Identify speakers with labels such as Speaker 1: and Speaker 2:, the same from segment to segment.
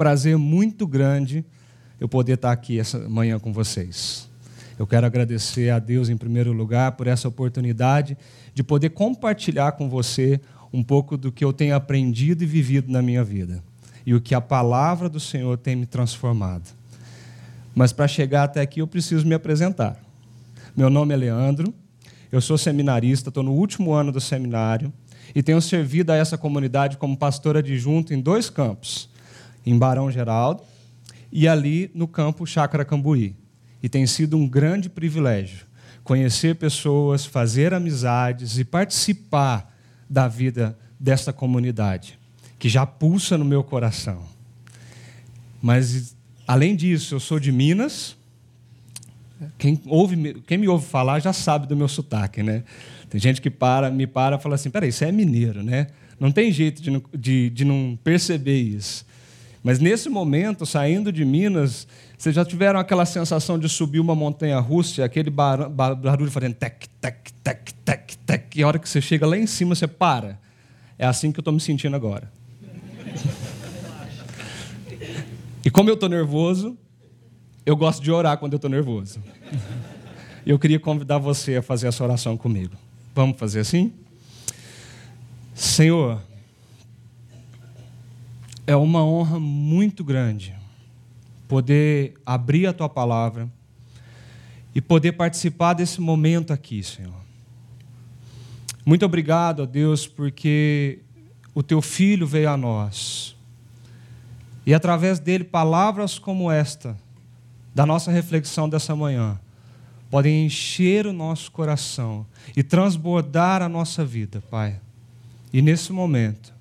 Speaker 1: Prazer muito grande eu poder estar aqui essa manhã com vocês. Eu quero agradecer a Deus, em primeiro lugar, por essa oportunidade de poder compartilhar com você um pouco do que eu tenho aprendido e vivido na minha vida e o que a palavra do Senhor tem me transformado. Mas para chegar até aqui eu preciso me apresentar. Meu nome é Leandro, eu sou seminarista, estou no último ano do seminário e tenho servido a essa comunidade como pastor adjunto em dois campos, em Barão Geraldo e ali no campo Chácara Cambuí. E tem sido um grande privilégio conhecer pessoas, fazer amizades e participar da vida desta comunidade, que já pulsa no meu coração. Mas, além disso, eu sou de Minas. Quem, ouve, quem me ouve falar já sabe do meu sotaque, né? Tem gente que para, me para e fala assim: peraí, isso é mineiro, né? Não tem jeito de, de, de não perceber isso. Mas nesse momento, saindo de Minas, vocês já tiveram aquela sensação de subir uma montanha russa, aquele barulho fazendo tec, tec, tec, tec, tec, e a hora que você chega lá em cima, você para. É assim que eu estou me sentindo agora. e como eu estou nervoso, eu gosto de orar quando eu estou nervoso. Eu queria convidar você a fazer essa oração comigo. Vamos fazer assim? Senhor, é uma honra muito grande poder abrir a tua palavra e poder participar desse momento aqui, Senhor. Muito obrigado a Deus porque o teu filho veio a nós. E através dele, palavras como esta, da nossa reflexão dessa manhã, podem encher o nosso coração e transbordar a nossa vida, Pai. E nesse momento,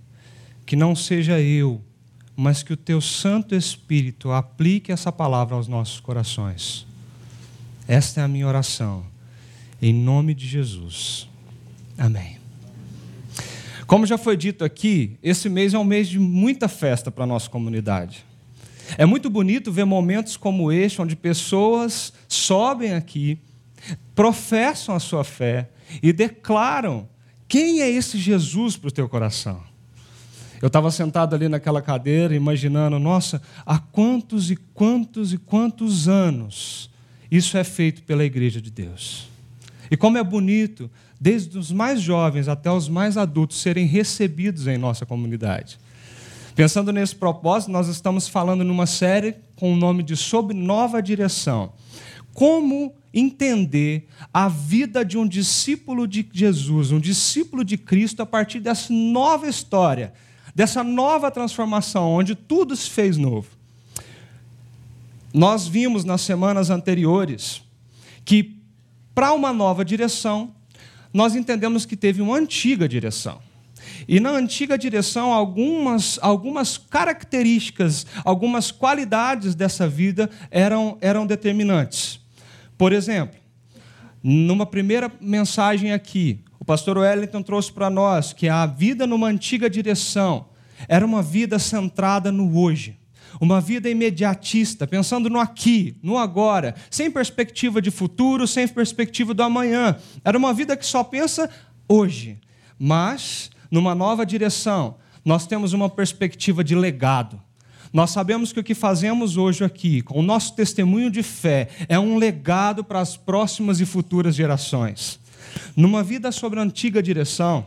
Speaker 1: que não seja eu, mas que o teu Santo Espírito aplique essa palavra aos nossos corações. Esta é a minha oração, em nome de Jesus. Amém. Como já foi dito aqui, esse mês é um mês de muita festa para a nossa comunidade. É muito bonito ver momentos como este, onde pessoas sobem aqui, professam a sua fé e declaram quem é esse Jesus para o teu coração. Eu estava sentado ali naquela cadeira, imaginando, nossa, há quantos e quantos e quantos anos isso é feito pela Igreja de Deus. E como é bonito, desde os mais jovens até os mais adultos, serem recebidos em nossa comunidade. Pensando nesse propósito, nós estamos falando numa série com o nome de Sob Nova Direção. Como entender a vida de um discípulo de Jesus, um discípulo de Cristo, a partir dessa nova história, dessa nova transformação, onde tudo se fez novo. Nós vimos nas semanas anteriores que, para uma nova direção, nós entendemos que teve uma antiga direção. E na antiga direção, algumas, algumas características, algumas qualidades dessa vida eram, eram determinantes. Por exemplo, numa primeira mensagem aqui, o pastor Wellington trouxe para nós que a vida numa antiga direção era uma vida centrada no hoje. Uma vida imediatista, pensando no aqui, no agora, sem perspectiva de futuro, sem perspectiva do amanhã. Era uma vida que só pensa hoje. Mas numa nova direção. Nós temos uma perspectiva de legado. Nós sabemos que o que fazemos hoje aqui, com o nosso testemunho de fé, é um legado para as próximas e futuras gerações. Numa vida sobre a antiga direção,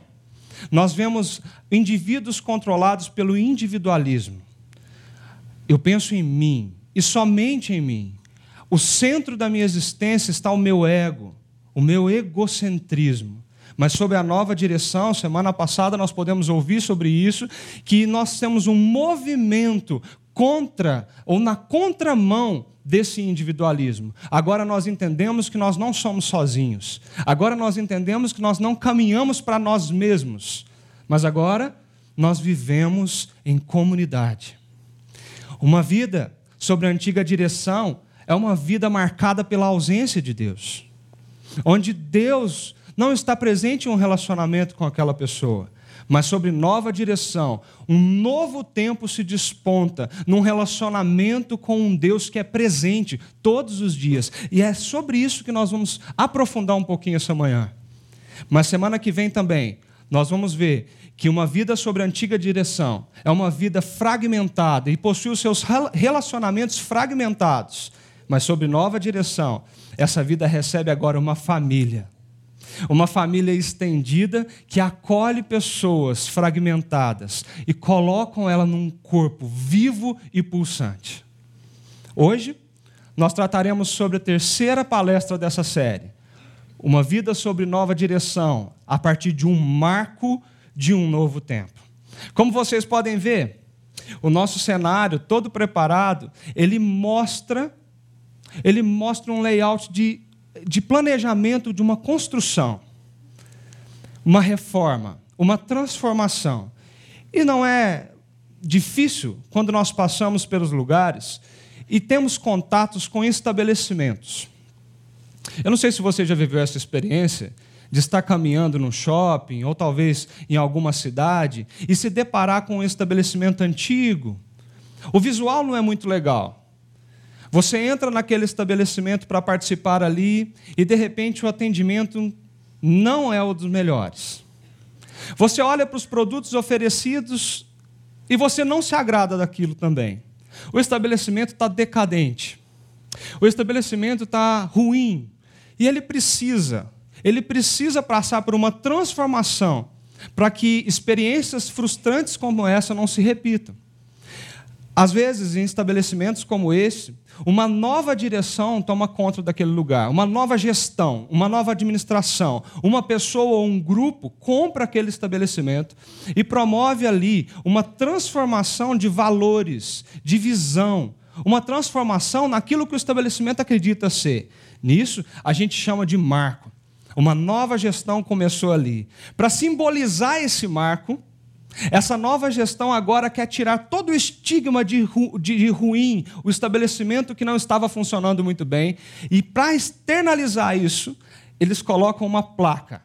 Speaker 1: nós vemos indivíduos controlados pelo individualismo. Eu penso em mim e somente em mim. O centro da minha existência está o meu ego, o meu egocentrismo. Mas sob a nova direção, semana passada nós podemos ouvir sobre isso, que nós temos um movimento contra ou na contramão desse individualismo. Agora nós entendemos que nós não somos sozinhos. Agora nós entendemos que nós não caminhamos para nós mesmos. Mas agora nós vivemos em comunidade. Uma vida sobre a antiga direção é uma vida marcada pela ausência de Deus. Onde Deus não está presente em um relacionamento com aquela pessoa, mas sobre nova direção. Um novo tempo se desponta num relacionamento com um Deus que é presente todos os dias. E é sobre isso que nós vamos aprofundar um pouquinho essa manhã. Mas semana que vem também nós vamos ver que uma vida sobre a antiga direção é uma vida fragmentada e possui os seus relacionamentos fragmentados, mas sobre nova direção, essa vida recebe agora uma família. Uma família estendida que acolhe pessoas fragmentadas e colocam ela num corpo vivo e pulsante. Hoje, nós trataremos sobre a terceira palestra dessa série. Uma vida sobre nova direção, a partir de um marco de um novo tempo. Como vocês podem ver, o nosso cenário todo preparado, ele mostra ele mostra um layout de, de planejamento de uma construção, uma reforma, uma transformação. E não é difícil quando nós passamos pelos lugares e temos contatos com estabelecimentos. Eu não sei se você já viveu essa experiência de estar caminhando no shopping ou talvez em alguma cidade e se deparar com um estabelecimento antigo. O visual não é muito legal. Você entra naquele estabelecimento para participar ali e de repente o atendimento não é o dos melhores. Você olha para os produtos oferecidos e você não se agrada daquilo também. O estabelecimento está decadente. O estabelecimento está ruim. E ele precisa, ele precisa passar por uma transformação para que experiências frustrantes como essa não se repitam. Às vezes, em estabelecimentos como esse, uma nova direção toma conta daquele lugar, uma nova gestão, uma nova administração, uma pessoa ou um grupo compra aquele estabelecimento e promove ali uma transformação de valores, de visão, uma transformação naquilo que o estabelecimento acredita ser. Nisso, a gente chama de marco. Uma nova gestão começou ali. Para simbolizar esse marco, essa nova gestão agora quer tirar todo o estigma de, ru, de, ruim, o estabelecimento que não estava funcionando muito bem, e para externalizar isso, eles colocam uma placa.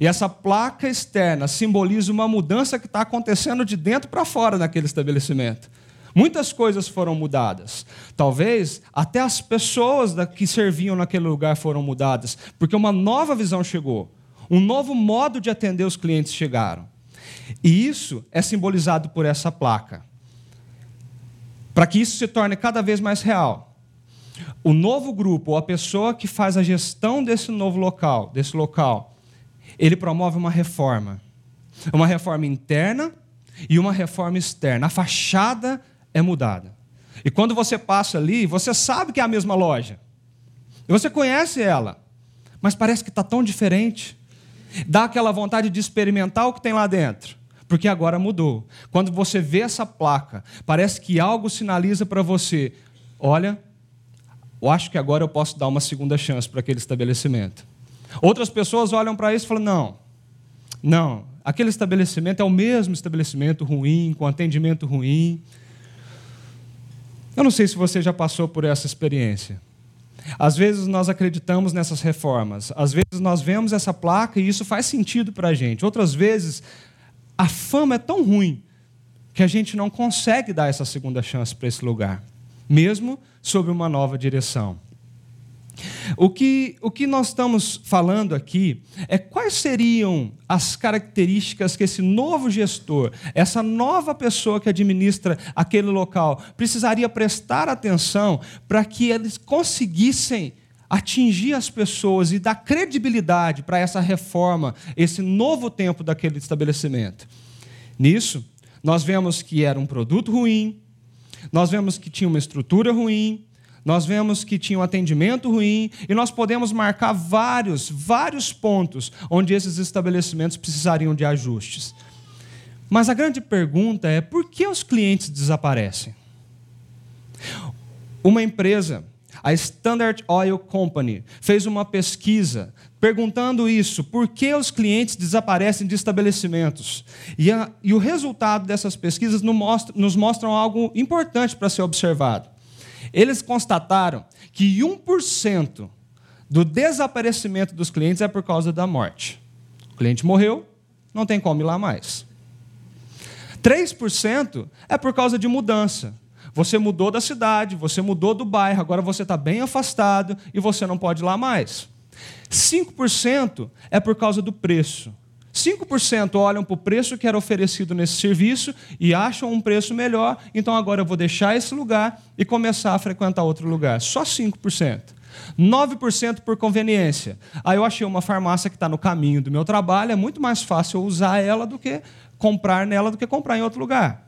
Speaker 1: E essa placa externa simboliza uma mudança que está acontecendo de dentro para fora naquele estabelecimento. Muitas coisas foram mudadas. Talvez até as pessoas que serviam naquele lugar foram mudadas, porque uma nova visão chegou. Um novo modo de atender os clientes chegaram. E isso é simbolizado por essa placa. Para que isso se torne cada vez mais real. O novo grupo, ou a pessoa que faz a gestão desse novo local, desse local, ele promove uma reforma. Uma reforma interna e uma reforma externa. A fachada é mudada. E quando você passa ali, você sabe que é a mesma loja. E você conhece ela, mas parece que está tão diferente. Dá aquela vontade de experimentar o que tem lá dentro, porque agora mudou. Quando você vê essa placa, parece que algo sinaliza para você: olha, eu acho que agora eu posso dar uma segunda chance para aquele estabelecimento. Outras pessoas olham para isso e falam: não, não, aquele estabelecimento é o mesmo estabelecimento ruim, com atendimento ruim. Eu não sei se você já passou por essa experiência. Às vezes nós acreditamos nessas reformas, às vezes nós vemos essa placa e isso faz sentido para a gente. Outras vezes, a fama é tão ruim que a gente não consegue dar essa segunda chance para esse lugar, mesmo sob uma nova direção. O que, o que nós estamos falando aqui é quais seriam as características que esse novo gestor, essa nova pessoa que administra aquele local, precisaria prestar atenção para que eles conseguissem atingir as pessoas e dar credibilidade para essa reforma, esse novo tempo daquele estabelecimento. Nisso, nós vemos que era um produto ruim, nós vemos que tinha uma estrutura ruim, nós vemos que tinha um atendimento ruim e nós podemos marcar vários, vários pontos onde esses estabelecimentos precisariam de ajustes. Mas a grande pergunta é: por que os clientes desaparecem? Uma empresa, a Standard Oil Company, fez uma pesquisa perguntando isso: por que os clientes desaparecem de estabelecimentos? E, a, e o resultado dessas pesquisas nos mostra, nos algo importante para ser observado. Eles constataram que 1% do desaparecimento dos clientes é por causa da morte. O cliente morreu, não tem como ir lá mais. 3% é por causa de mudança. Você mudou da cidade, você mudou do bairro, agora você está bem afastado e você não pode ir lá mais. 5% é por causa do preço. 5% olham para o preço que era oferecido nesse serviço e acham um preço melhor, então agora eu vou deixar esse lugar e começar a frequentar outro lugar. Só 5%. 9% por conveniência. Aí eu achei uma farmácia que está no caminho do meu trabalho, é muito mais fácil usar ela do que comprar nela do que comprar em outro lugar.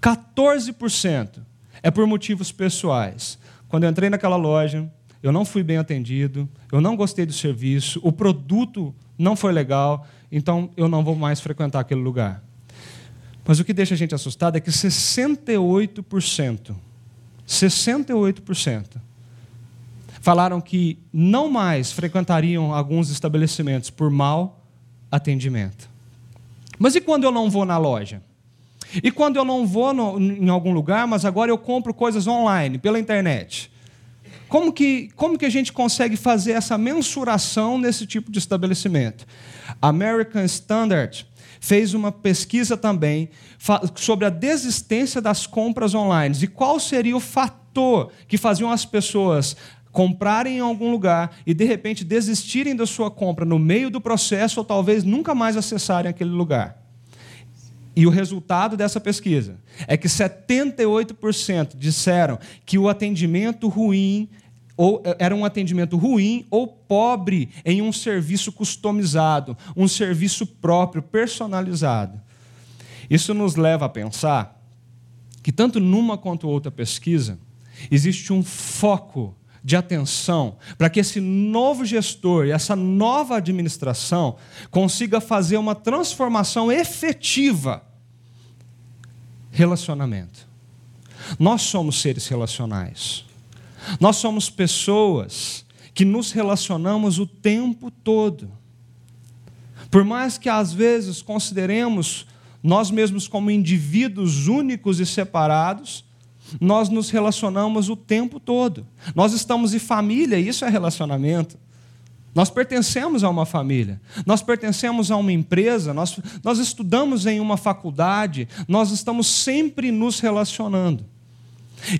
Speaker 1: 14% é por motivos pessoais. Quando eu entrei naquela loja, eu não fui bem atendido, eu não gostei do serviço, o produto não foi legal, então eu não vou mais frequentar aquele lugar. Mas o que deixa a gente assustado é que 68%, 68% falaram que não mais frequentariam alguns estabelecimentos por mau atendimento. Mas e quando eu não vou na loja? E quando eu não vou no, em algum lugar, mas agora eu compro coisas online, pela internet? Como que, como que a gente consegue fazer essa mensuração nesse tipo de estabelecimento? American Standard fez uma pesquisa também sobre a desistência das compras online e qual seria o fator que faziam as pessoas comprarem em algum lugar e de repente desistirem da sua compra no meio do processo ou talvez nunca mais acessarem aquele lugar. E o resultado dessa pesquisa é que 78% disseram que o atendimento ruim ou era um atendimento ruim ou pobre em um serviço customizado, um serviço próprio, personalizado. Isso nos leva a pensar que tanto numa quanto outra pesquisa existe um foco de atenção para que esse novo gestor e essa nova administração consiga fazer uma transformação efetiva relacionamento. Nós somos seres relacionais. Nós somos pessoas que nos relacionamos o tempo todo. Por mais que às vezes consideremos nós mesmos como indivíduos únicos e separados, nós nos relacionamos o tempo todo. Nós estamos em família, isso é relacionamento. Nós pertencemos a uma família, nós pertencemos a uma empresa, nós, nós estudamos em uma faculdade, nós estamos sempre nos relacionando.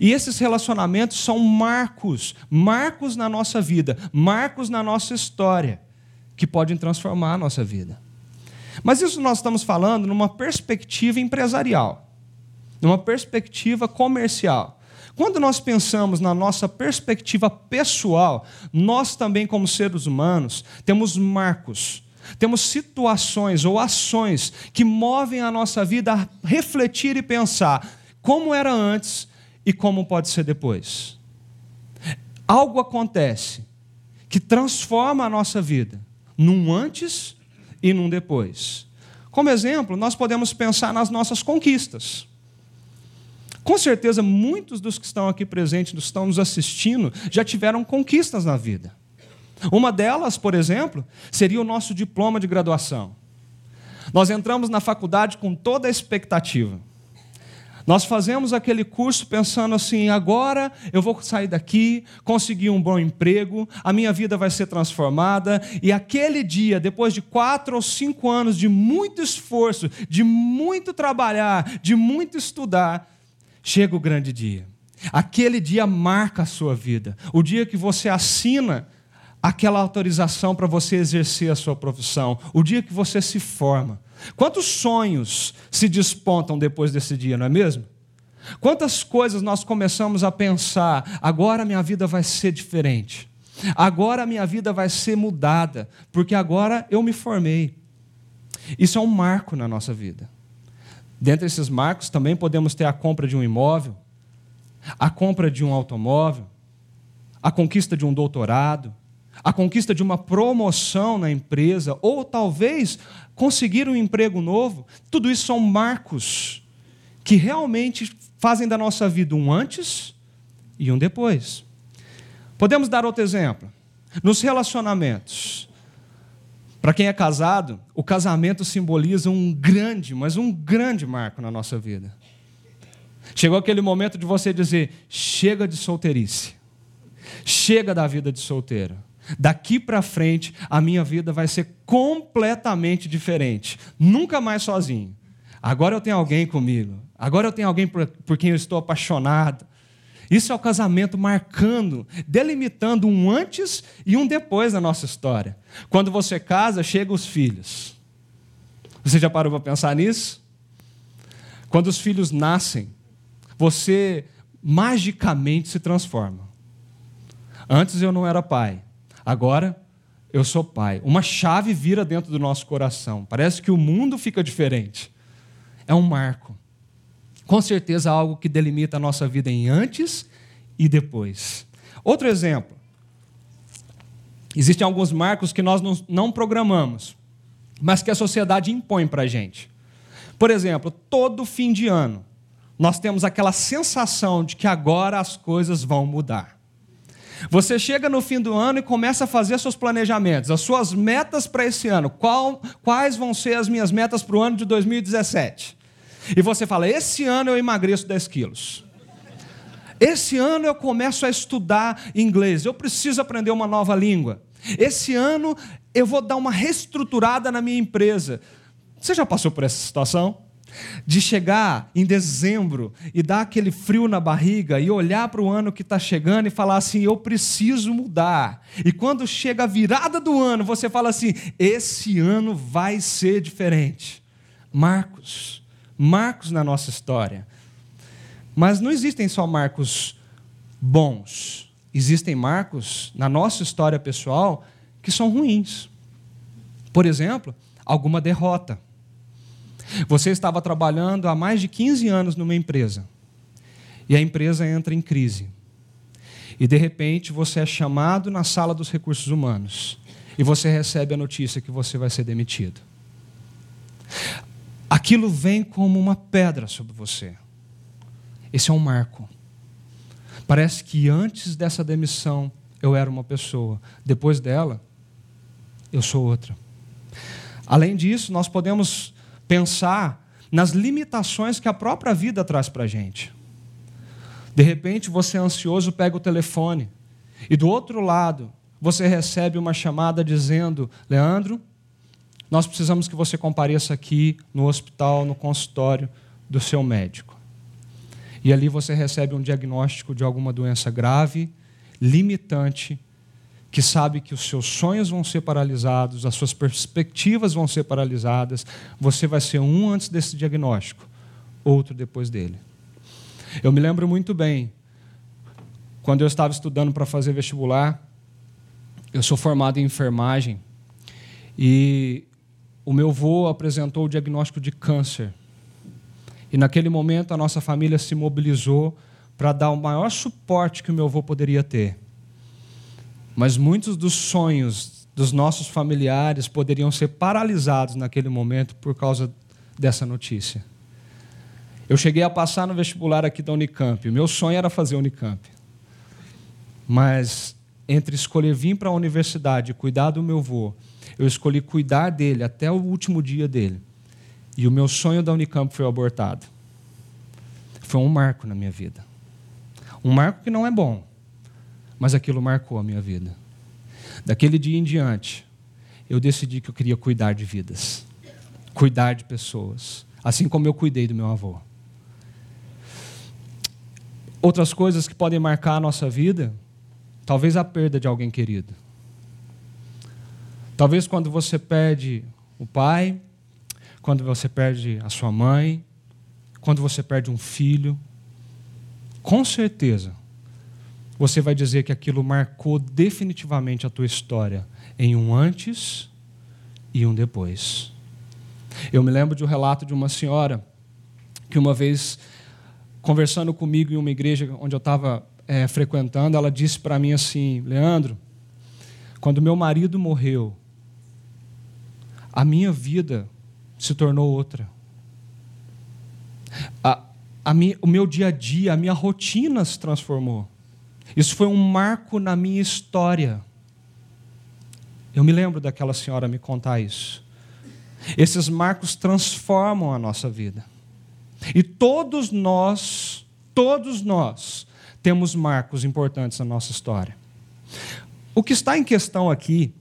Speaker 1: E esses relacionamentos são marcos, marcos na nossa vida, marcos na nossa história, que podem transformar a nossa vida. Mas isso nós estamos falando numa perspectiva empresarial, numa perspectiva comercial. Quando nós pensamos na nossa perspectiva pessoal, nós também, como seres humanos, temos marcos, temos situações ou ações que movem a nossa vida a refletir e pensar como era antes e como pode ser depois. Algo acontece que transforma a nossa vida num antes e num depois. Como exemplo, nós podemos pensar nas nossas conquistas. Com certeza, muitos dos que estão aqui presentes, dos que estão nos assistindo, já tiveram conquistas na vida. Uma delas, por exemplo, seria o nosso diploma de graduação. Nós entramos na faculdade com toda a expectativa. Nós fazemos aquele curso pensando assim: agora eu vou sair daqui, conseguir um bom emprego, a minha vida vai ser transformada, e aquele dia, depois de quatro ou cinco anos de muito esforço, de muito trabalhar, de muito estudar, chega o grande dia. Aquele dia marca a sua vida. O dia que você assina aquela autorização para você exercer a sua profissão. O dia que você se forma. Quantos sonhos se despontam depois desse dia, não é mesmo? Quantas coisas nós começamos a pensar, agora minha vida vai ser diferente. Agora minha vida vai ser mudada, porque agora eu me formei. Isso é um marco na nossa vida. Dentre esses marcos também podemos ter a compra de um imóvel, a compra de um automóvel, a conquista de um doutorado, a conquista de uma promoção na empresa, ou talvez conseguir um emprego novo. Tudo isso são marcos que realmente fazem da nossa vida um antes e um depois. Podemos dar outro exemplo. Nos relacionamentos, para quem é casado, o casamento simboliza um grande, mas um grande marco na nossa vida. Chegou aquele momento de você dizer: chega de solteirice, chega da vida de solteiro. Daqui para frente, a minha vida vai ser completamente diferente. Nunca mais sozinho. Agora eu tenho alguém comigo. Agora eu tenho alguém por, quem eu estou apaixonado. Isso é o casamento marcando, delimitando um antes e um depois da nossa história. Quando você casa, chegam os filhos. Você já parou para pensar nisso? Quando os filhos nascem, você magicamente se transforma. Antes eu não era pai, agora eu sou pai. Uma chave vira dentro do nosso coração. Parece que o mundo fica diferente. É um marco. Com certeza algo que delimita a nossa vida em antes e depois. Outro exemplo. Existem alguns marcos que nós não programamos, mas que a sociedade impõe para a gente. Por exemplo, todo fim de ano, nós temos aquela sensação de que agora as coisas vão mudar. Você chega no fim do ano e começa a fazer seus planejamentos, as suas metas para esse ano. Qual, quais vão ser as minhas metas para o ano de 2017? E você fala: esse ano eu emagreço 10 quilos. Esse ano eu começo a estudar inglês. Eu preciso aprender uma nova língua. Esse ano eu vou dar uma reestruturada na minha empresa. Você já passou por essa situação? De chegar em dezembro e dar aquele frio na barriga e olhar para o ano que está chegando e falar assim: eu preciso mudar. E quando chega a virada do ano, você fala assim: esse ano vai ser diferente. Marcos, marcos na nossa história. Mas não existem só marcos bons, existem marcos na nossa história pessoal que são ruins. Por exemplo, alguma derrota você estava trabalhando há mais de 15 anos numa empresa e a empresa entra em crise. E de repente você é chamado na sala dos recursos humanos e você recebe a notícia que você vai ser demitido. Aquilo vem como uma pedra sobre você. Esse é um marco. Parece que antes dessa demissão eu era uma pessoa, depois dela eu sou outra. Além disso, nós podemos pensar nas limitações que a própria vida traz para a gente. De repente, você é ansioso, pega o telefone e do outro lado você recebe uma chamada dizendo: Leandro, nós precisamos que você compareça aqui no hospital, no consultório do seu médico. E ali você recebe um diagnóstico de alguma doença grave, limitante, que sabe que os seus sonhos vão ser paralisados, as suas perspectivas vão ser paralisadas, você vai ser um antes desse diagnóstico, outro depois dele. Eu me lembro muito bem, quando eu estava estudando para fazer vestibular, eu sou formado em enfermagem, e o meu avô apresentou o diagnóstico de câncer. E naquele momento a nossa família se mobilizou para dar o maior suporte que o meu avô poderia ter. Mas muitos dos sonhos dos nossos familiares poderiam ser paralisados naquele momento por causa dessa notícia. Eu cheguei a passar no vestibular aqui da Unicamp. Meu sonho era fazer Unicamp. Mas entre escolher vir para a universidade e cuidar do meu avô, eu escolhi cuidar dele até o último dia dele. E o meu sonho da Unicamp foi abortado. Foi um marco na minha vida. Um marco que não é bom, mas aquilo marcou a minha vida. Daquele dia em diante, eu decidi que eu queria cuidar de vidas, cuidar de pessoas, assim como eu cuidei do meu avô. Outras coisas que podem marcar a nossa vida, talvez a perda de alguém querido. Talvez quando você perde o pai, quando você perde a sua mãe, quando você perde um filho, com certeza você vai dizer que aquilo marcou definitivamente a tua história em um antes e um depois. Eu me lembro de um relato de uma senhora que uma vez, conversando comigo em uma igreja onde eu estava é, frequentando, ela disse para mim assim: Leandro, quando meu marido morreu, a minha vida se tornou outra. A, a o meu dia a dia, a minha rotina se transformou. Isso foi um marco na minha história. Eu me lembro daquela senhora me contar isso. Esses marcos transformam a nossa vida. E todos nós, todos nós, temos marcos importantes na nossa história. O que está em questão aqui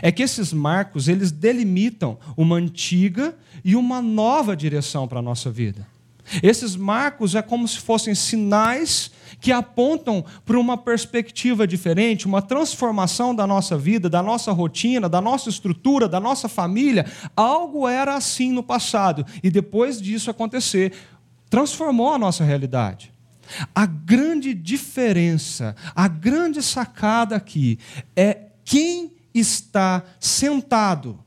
Speaker 1: é que esses marcos, eles delimitam uma antiga e uma nova direção para a nossa vida. Esses marcos é como se fossem sinais que apontam para uma perspectiva diferente, uma transformação da nossa vida, da nossa rotina, da nossa estrutura, da nossa família. Algo era assim no passado e depois disso acontecer, transformou a nossa realidade. A grande diferença, a grande sacada aqui é quem está sentado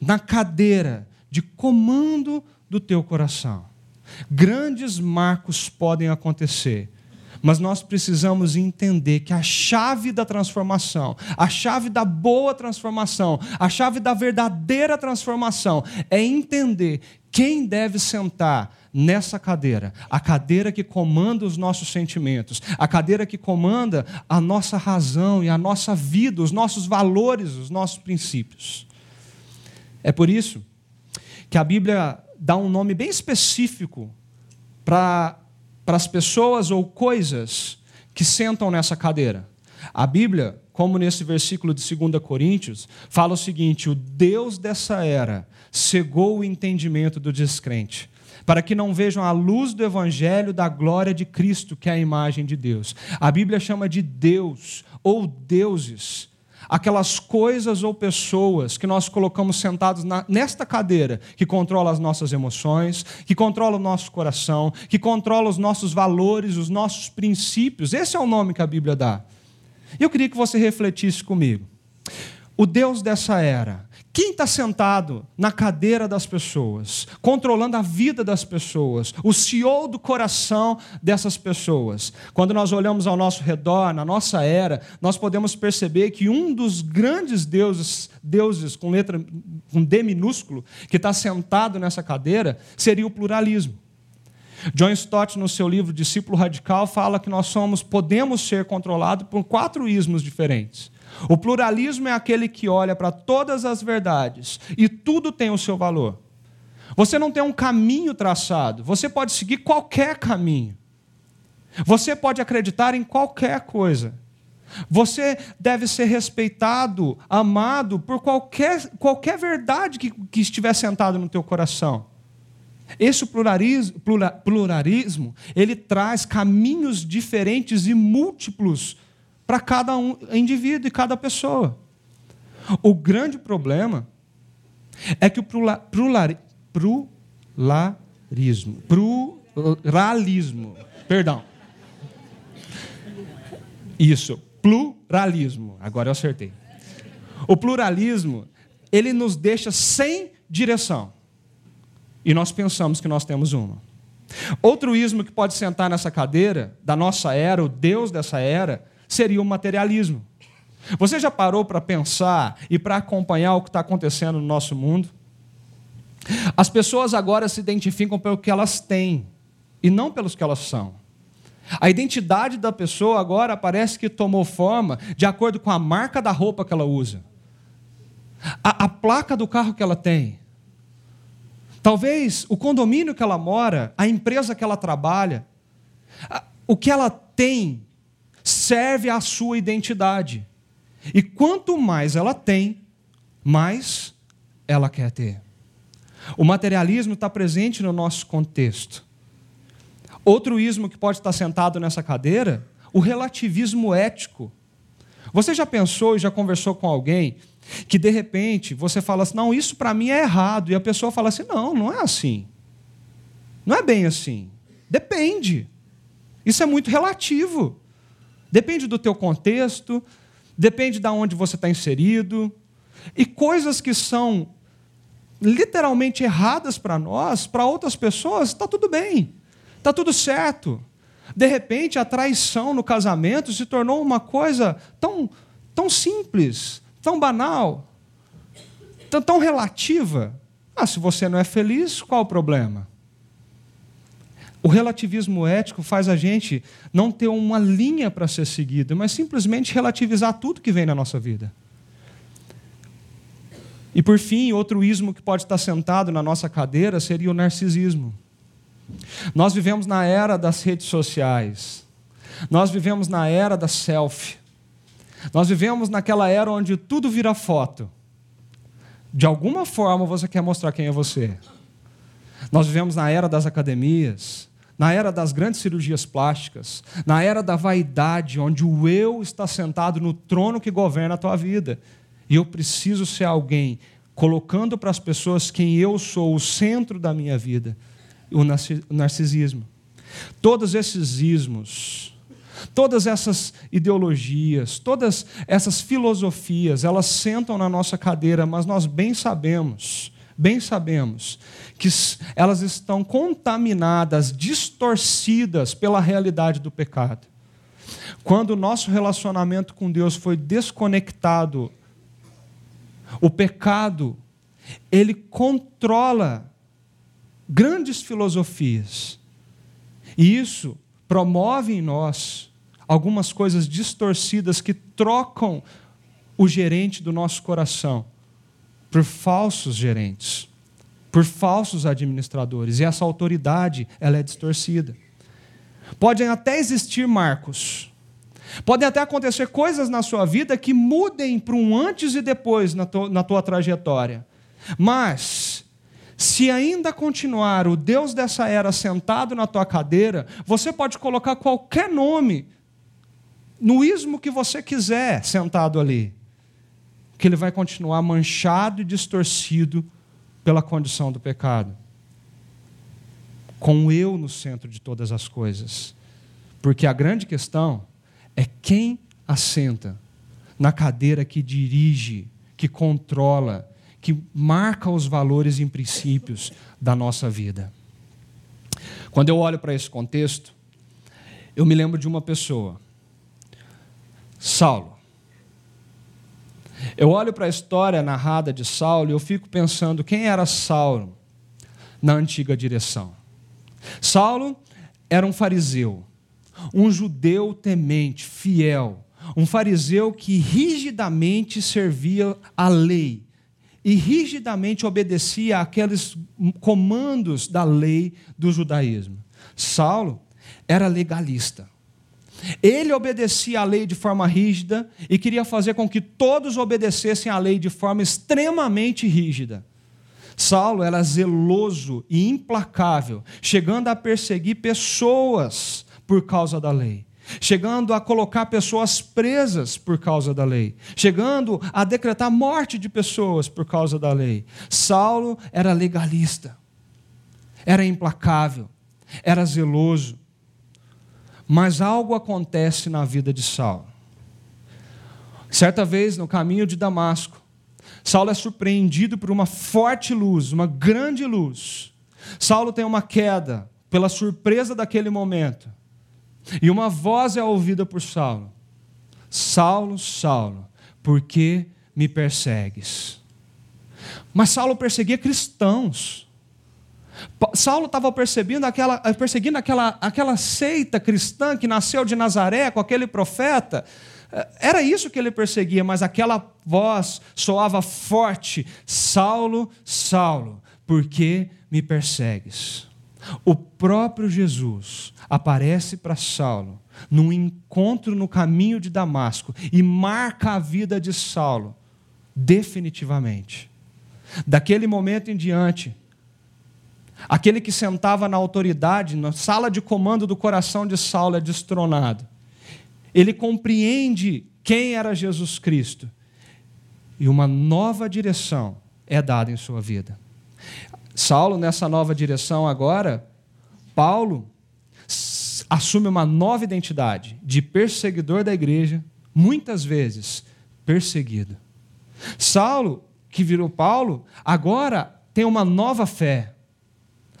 Speaker 1: na cadeira de comando do teu coração. Grandes marcos podem acontecer, mas nós precisamos entender que a chave da transformação, a chave da boa transformação, a chave da verdadeira transformação é entender quem deve sentar nessa cadeira, a cadeira que comanda os nossos sentimentos, a cadeira que comanda a nossa razão e a nossa vida, os nossos valores, os nossos princípios. É por isso que a Bíblia dá um nome bem específico para as pessoas ou coisas que sentam nessa cadeira. A Bíblia, como nesse versículo de 2 Coríntios, fala o seguinte: o Deus dessa era cegou o entendimento do descrente, para que não vejam a luz do evangelho da glória de Cristo, que é a imagem de Deus. A Bíblia chama de Deus ou deuses aquelas coisas ou pessoas que nós colocamos sentados na, nesta cadeira, que controla as nossas emoções, que controla o nosso coração, que controla os nossos valores, os nossos princípios. Esse é o nome que a Bíblia dá. Eu queria que você refletisse comigo. O Deus dessa era, quem está sentado na cadeira das pessoas, controlando a vida das pessoas, o CEO do coração dessas pessoas? Quando nós olhamos ao nosso redor, na nossa era, nós podemos perceber que um dos grandes deuses, deuses com letra com D minúsculo, que está sentado nessa cadeira, seria o pluralismo. John Stott, no seu livro Discípulo Radical, fala que nós somos, podemos ser controlados por quatro ismos diferentes. O pluralismo é aquele que olha para todas as verdades e tudo tem o seu valor. Você não tem um caminho traçado, você pode seguir qualquer caminho. Você pode acreditar em qualquer coisa. Você deve ser respeitado, amado por qualquer, qualquer verdade que, que estiver sentado no teu coração. Esse pluralismo, pluralismo, ele traz caminhos diferentes e múltiplos para cada um, indivíduo e cada pessoa. O grande problema é que o pluralismo, pluralismo, perdão, isso, pluralismo, agora eu acertei. O pluralismo, ele nos deixa sem direção. E nós pensamos que nós temos uma. Outro ismo que pode sentar nessa cadeira, da nossa era, o Deus dessa era, seria o materialismo. Você já parou para pensar e para acompanhar o que está acontecendo no nosso mundo? As pessoas agora se identificam pelo que elas têm e não pelos que elas são. A identidade da pessoa agora parece que tomou forma de acordo com a marca da roupa que ela usa, a, a placa do carro que ela tem, talvez o condomínio que ela mora, a empresa que ela trabalha, o que ela tem serve à sua identidade. E quanto mais ela tem, mais ela quer ter. O materialismo está presente no nosso contexto. Outro ismo que pode estar sentado nessa cadeira, o relativismo ético. Você já pensou e já conversou com alguém que de repente você fala assim: não, isso para mim é errado, e a pessoa fala assim: não, não é assim. Não é bem assim. Depende. Isso é muito relativo. Depende do teu contexto, depende de onde você está inserido. E coisas que são literalmente erradas para nós, para outras pessoas, está tudo bem, está tudo certo. De repente, a traição no casamento se tornou uma coisa tão, tão simples, tão banal, tão, tão relativa. Ah, se você não é feliz, qual o problema? O relativismo ético faz a gente não ter uma linha para ser seguida, mas simplesmente relativizar tudo que vem na nossa vida. E por fim, outro ismo que pode estar sentado na nossa cadeira seria o narcisismo. Nós vivemos na era das redes sociais. Nós vivemos na era da selfie. Nós vivemos naquela era onde tudo vira foto. De alguma forma você quer mostrar quem é você. Nós vivemos na era das academias, na era das grandes cirurgias plásticas, na era da vaidade, onde o eu está sentado no trono que governa a tua vida. E eu preciso ser alguém colocando para as pessoas quem eu sou, o centro da minha vida, o narcisismo. Todos esses ismos, todas essas ideologias, todas essas filosofias, elas sentam na nossa cadeira, mas nós bem sabemos, bem sabemos que elas estão contaminadas, distorcidas pela realidade do pecado. Quando o nosso relacionamento com Deus foi desconectado, o pecado, ele controla grandes filosofias. E isso promove em nós algumas coisas distorcidas que trocam o gerente do nosso coração por falsos gerentes por falsos administradores, e essa autoridade ela é distorcida. Podem até existir marcos, podem até acontecer coisas na sua vida que mudem para um antes e depois na tua, na tua trajetória, mas se ainda continuar o Deus dessa era sentado na tua cadeira, você pode colocar qualquer nome no ismo que você quiser sentado ali, que ele vai continuar manchado e distorcido pela condição do pecado. Com o eu no centro de todas as coisas. Porque a grande questão é quem assenta na cadeira que dirige, que controla, que marca os valores e princípios da nossa vida. Quando eu olho para esse contexto, eu me lembro de uma pessoa, Saulo. Eu olho para a história narrada de Saulo e eu fico pensando quem era Saulo na antiga direção. Saulo era um fariseu, um judeu temente, fiel, um fariseu que rigidamente servia a lei e rigidamente obedecia àqueles comandos da lei do judaísmo. Saulo era legalista. Ele obedecia à lei de forma rígida e queria fazer com que todos obedecessem à lei de forma extremamente rígida. Saulo era zeloso e implacável, chegando a perseguir pessoas por causa da lei, chegando a colocar pessoas presas por causa da lei, chegando a decretar morte de pessoas por causa da lei. Saulo era legalista, era implacável, era zeloso. Mas algo acontece na vida de Saulo. Certa vez, no caminho de Damasco, Saulo é surpreendido por uma forte luz, uma grande luz. Saulo tem uma queda pela surpresa daquele momento. E uma voz é ouvida por Saulo: Saulo, Saulo, por que me persegues? Mas Saulo perseguia cristãos. Saulo estava percebendo aquela, perseguindo aquela, aquela seita cristã que nasceu de Nazaré com aquele profeta. É, era isso que ele perseguia, mas aquela voz soava forte: Saulo, Saulo, por que me persegues? O próprio Jesus aparece para Saulo num encontro no caminho de Damasco e marca a vida de Saulo definitivamente. Daquele momento em diante, Aquele que sentava na autoridade, na sala de comando do coração de Saulo é destronado. Ele compreende quem era Jesus Cristo. E uma nova direção é dada em sua vida. Saulo, nessa nova direção agora, Paulo assume uma nova identidade de perseguidor da igreja, muitas vezes perseguido. Saulo, que virou Paulo, agora tem uma nova fé,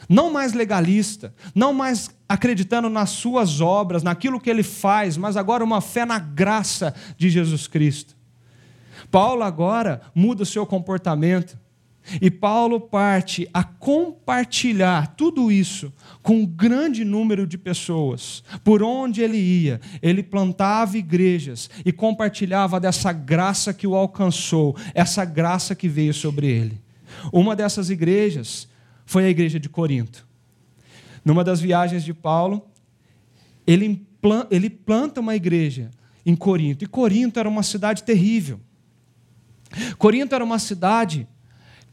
Speaker 1: não mais legalista, não mais acreditando nas suas obras, naquilo que ele faz, mas agora uma fé na graça de Jesus Cristo. Paulo agora muda o seu comportamento. E Paulo parte a compartilhar tudo isso com um grande número de pessoas. Por onde ele ia, ele plantava igrejas e compartilhava dessa graça que o alcançou, essa graça que veio sobre ele. Uma dessas igrejas foi a igreja de Corinto. Numa das viagens de Paulo, ele, ele planta uma igreja em Corinto. E Corinto era uma cidade terrível. Corinto era uma cidade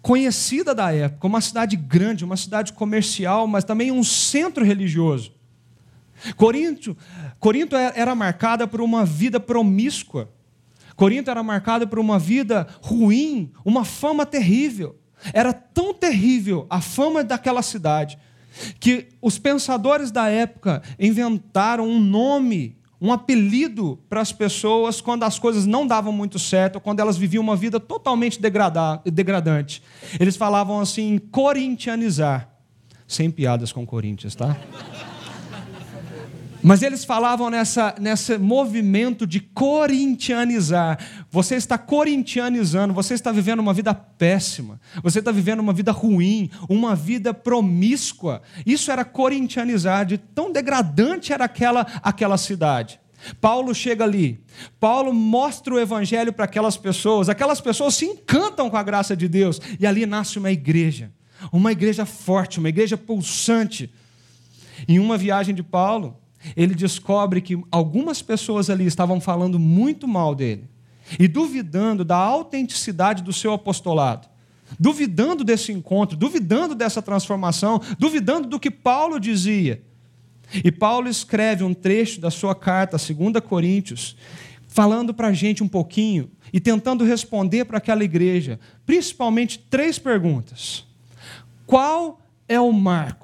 Speaker 1: conhecida da época, uma cidade grande, uma cidade comercial, mas também um centro religioso. Corinto, Corinto é, era marcada por uma vida promíscua. Corinto era marcada por uma vida ruim, uma fama terrível. Era tão terrível a fama daquela cidade que os pensadores da época inventaram um nome, um apelido para as pessoas quando as coisas não davam muito certo, quando elas viviam uma vida totalmente degradante. Eles falavam assim, corintianizar. Sem piadas com Corinthians, tá? Mas eles falavam nessa, nesse movimento de corintianizar. Você está corintianizando, você está vivendo uma vida péssima, você está vivendo uma vida ruim, uma vida promíscua. Isso era corintianizar, de tão degradante era aquela, aquela cidade. Paulo chega ali, Paulo mostra o evangelho para aquelas pessoas, aquelas pessoas se encantam com a graça de Deus, e ali nasce uma igreja, uma igreja forte, uma igreja pulsante. Em uma viagem de Paulo, ele descobre que algumas pessoas ali estavam falando muito mal dele e duvidando da autenticidade do seu apostolado, duvidando desse encontro, duvidando dessa transformação, duvidando do que Paulo dizia. E Paulo escreve um trecho da sua carta, 2 Coríntios, falando para a gente um pouquinho e tentando responder para aquela igreja, principalmente três perguntas: Qual é o marco?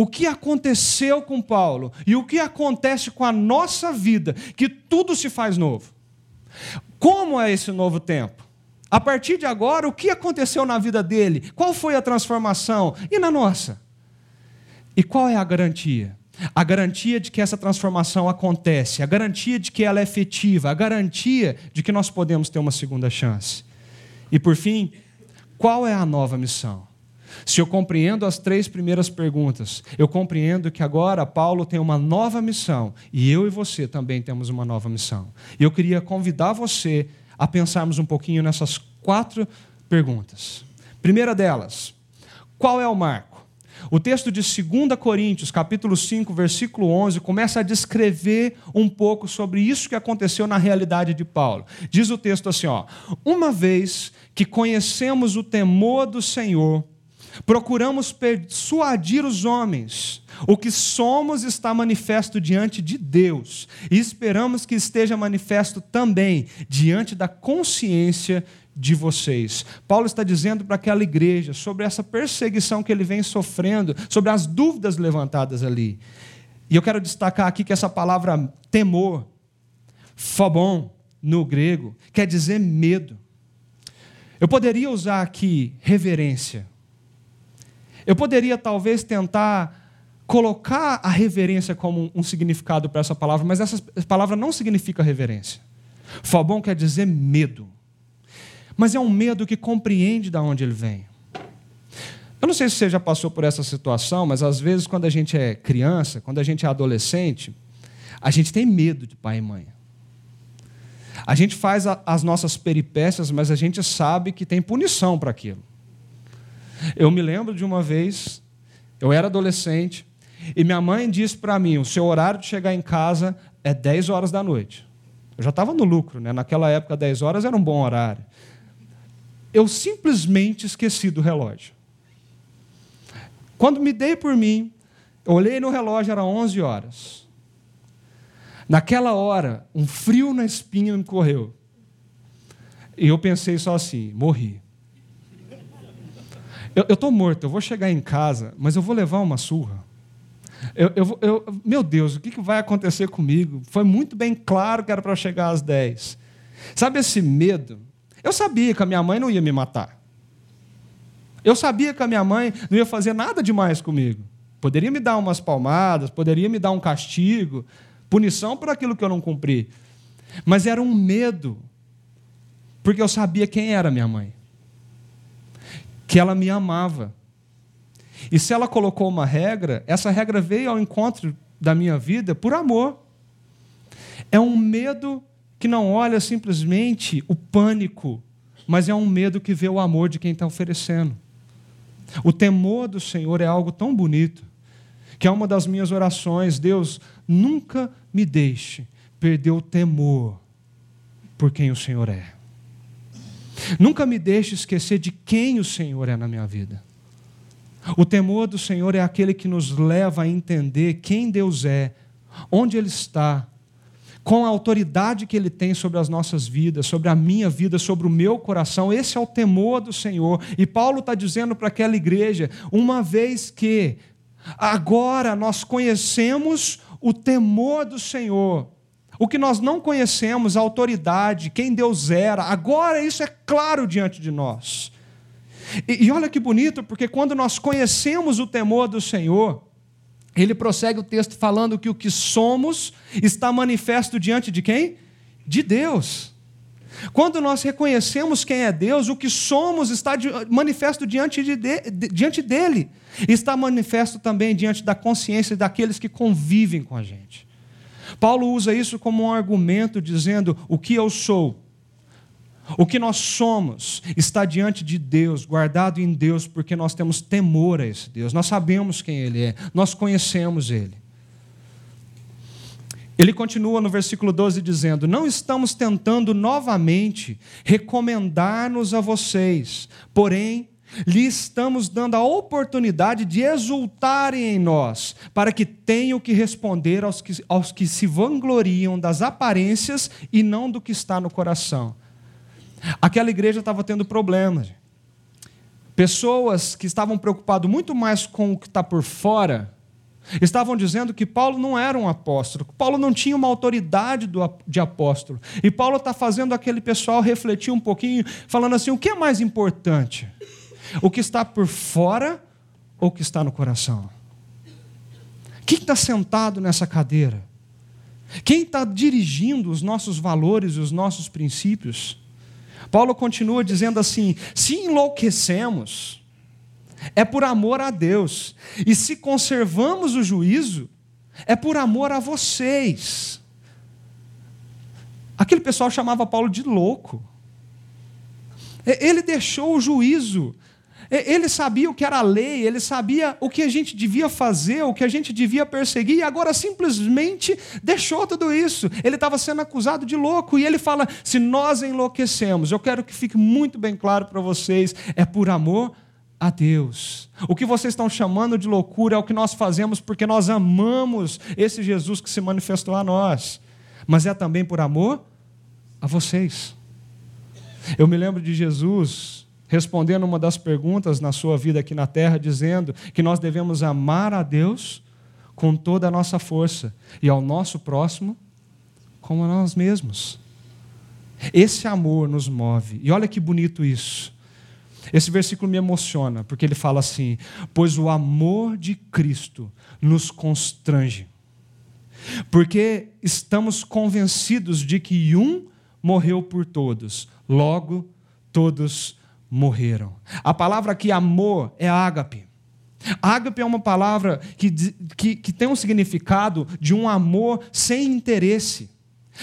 Speaker 1: O que aconteceu com Paulo e o que acontece com a nossa vida, que tudo se faz novo. Como é esse novo tempo? A partir de agora, o que aconteceu na vida dele? Qual foi a transformação? E na nossa? E qual é a garantia? A garantia de que essa transformação acontece, a garantia de que ela é efetiva, a garantia de que nós podemos ter uma segunda chance. E por fim, qual é a nova missão? Se eu compreendo as três primeiras perguntas, eu compreendo que agora Paulo tem uma nova missão e eu e você também temos uma nova missão. E eu queria convidar você a pensarmos um pouquinho nessas quatro perguntas. Primeira delas, qual é o marco? O texto de 2 Coríntios, capítulo 5, versículo 11, começa a descrever um pouco sobre isso que aconteceu na realidade de Paulo. Diz o texto assim, ó: "Uma vez que conhecemos o temor do Senhor, Procuramos persuadir os homens. O que somos está manifesto diante de Deus. E esperamos que esteja manifesto também diante da consciência de vocês. Paulo está dizendo para aquela igreja sobre essa perseguição que ele vem sofrendo, sobre as dúvidas levantadas ali. E eu quero destacar aqui que essa palavra temor, fobon, no grego, quer dizer medo. Eu poderia usar aqui reverência, eu poderia talvez tentar colocar a reverência como um significado para essa palavra, mas essa palavra não significa reverência. Fobon quer dizer medo. Mas é um medo que compreende de onde ele vem. Eu não sei se você já passou por essa situação, mas às vezes, quando a gente é criança, quando a gente é adolescente, a gente tem medo de pai e mãe. A gente faz as nossas peripécias, mas a gente sabe que tem punição para aquilo. Eu me lembro de uma vez, eu era adolescente, e minha mãe disse para mim: o seu horário de chegar em casa é 10 horas da noite. Eu já estava no lucro, né? naquela época 10 horas era um bom horário. Eu simplesmente esqueci do relógio. Quando me dei por mim, eu olhei no relógio, era 11 horas. Naquela hora, um frio na espinha me correu. E eu pensei só assim: morri. Eu estou morto, eu vou chegar em casa, mas eu vou levar uma surra. Eu, eu, eu, meu Deus, o que, vai acontecer comigo? Foi muito bem claro que era para chegar às 10. Sabe esse medo? Eu sabia que a minha mãe não ia me matar. Eu sabia que a minha mãe não ia fazer nada demais comigo. Poderia me dar umas palmadas, poderia me dar um castigo, punição por aquilo que eu não cumpri. Mas era um medo, porque eu sabia quem era minha mãe que ela me amava. E se ela colocou uma regra, essa regra veio ao encontro da minha vida por amor. É um medo que não olha simplesmente o pânico, mas é um medo que vê o amor de quem está oferecendo. O temor do Senhor é algo tão bonito, que é uma das minhas orações: Deus, nunca me deixe perder o temor por quem o Senhor é. Nunca me deixe esquecer de quem o Senhor é na minha vida. O temor do Senhor é aquele que nos leva a entender quem Deus é, onde Ele está, com a autoridade que Ele tem sobre as nossas vidas, sobre a minha vida, sobre o meu coração. Esse é o temor do Senhor. E Paulo está dizendo para aquela igreja: uma vez que agora nós conhecemos o temor do Senhor, o que nós não conhecemos, a autoridade, quem Deus era, agora isso é claro diante de nós. E, e olha que bonito, porque quando nós conhecemos o temor do Senhor, ele prossegue o texto falando que o que somos está manifesto diante de quem? De Deus. Quando nós reconhecemos quem é Deus, o que somos está manifesto diante, de, de, diante dele. Está manifesto também diante da consciência daqueles que convivem com a gente. Paulo usa isso como um argumento, dizendo: o que eu sou o que nós somos está diante de Deus, guardado em Deus, porque nós temos temor a esse Deus. Nós sabemos quem Ele é, nós conhecemos Ele. Ele continua no versículo 12 dizendo: Não estamos tentando novamente recomendar-nos a vocês, porém, lhe estamos dando a oportunidade de exultarem em nós, para que tenham que responder aos que, aos que se vangloriam das aparências e não do que está no coração. Aquela igreja estava tendo problemas. Pessoas que estavam preocupadas muito mais com o que está por fora, estavam dizendo que Paulo não era um apóstolo, que Paulo não tinha uma autoridade de apóstolo. E Paulo está fazendo aquele pessoal refletir um pouquinho, falando assim: o que é mais importante? O que está por fora ou o que está no coração? Quem está sentado nessa cadeira? Quem está dirigindo os nossos valores e os nossos princípios? Paulo continua dizendo assim: se enlouquecemos, é por amor a Deus, e se conservamos o juízo, é por amor a vocês. Aquele pessoal chamava Paulo de louco. Ele deixou o juízo ele sabia o que era a lei, ele sabia o que a gente devia fazer, o que a gente devia perseguir, e agora simplesmente deixou tudo isso. Ele estava sendo acusado de louco, e ele fala: se nós enlouquecemos, eu quero que fique muito bem claro para vocês, é por amor a Deus. O que vocês estão chamando de loucura é o que nós fazemos porque nós amamos esse Jesus que se manifestou a nós, mas é também por amor a vocês. Eu me lembro de Jesus respondendo uma das perguntas na sua vida aqui na terra, dizendo que nós devemos amar a Deus com toda a nossa força e ao nosso próximo como a nós mesmos. Esse amor nos move. E olha que bonito isso. Esse versículo me emociona, porque ele fala assim: Pois o amor de Cristo nos constrange, porque estamos convencidos de que um morreu por todos, logo todos morreram. A palavra aqui, amor, é ágape. Ágape é uma palavra que, que, que tem um significado de um amor sem interesse.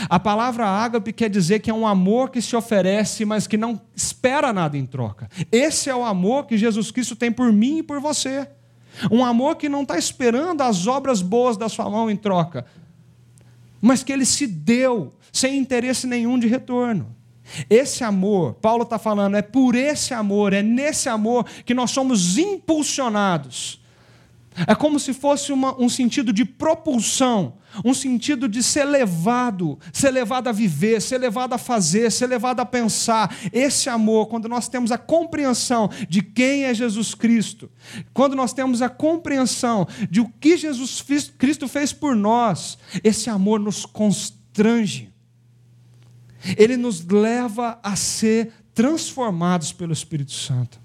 Speaker 1: A palavra ágape quer dizer que é um amor que se oferece, mas que não espera nada em troca. Esse é o amor que Jesus Cristo tem por mim e por você. Um amor que não está esperando as obras boas da sua mão em troca, mas que ele se deu sem interesse nenhum de retorno. Esse amor, Paulo está falando, é por esse amor, é nesse amor que nós somos impulsionados. É como se fosse uma, um sentido de propulsão, um sentido de ser levado, ser levado a viver, ser levado a fazer, ser levado a pensar. Esse amor, quando nós temos a compreensão de quem é Jesus Cristo, quando nós temos a compreensão de o que Jesus Cristo fez por nós, esse amor nos constrange ele nos leva a ser transformados pelo Espírito Santo.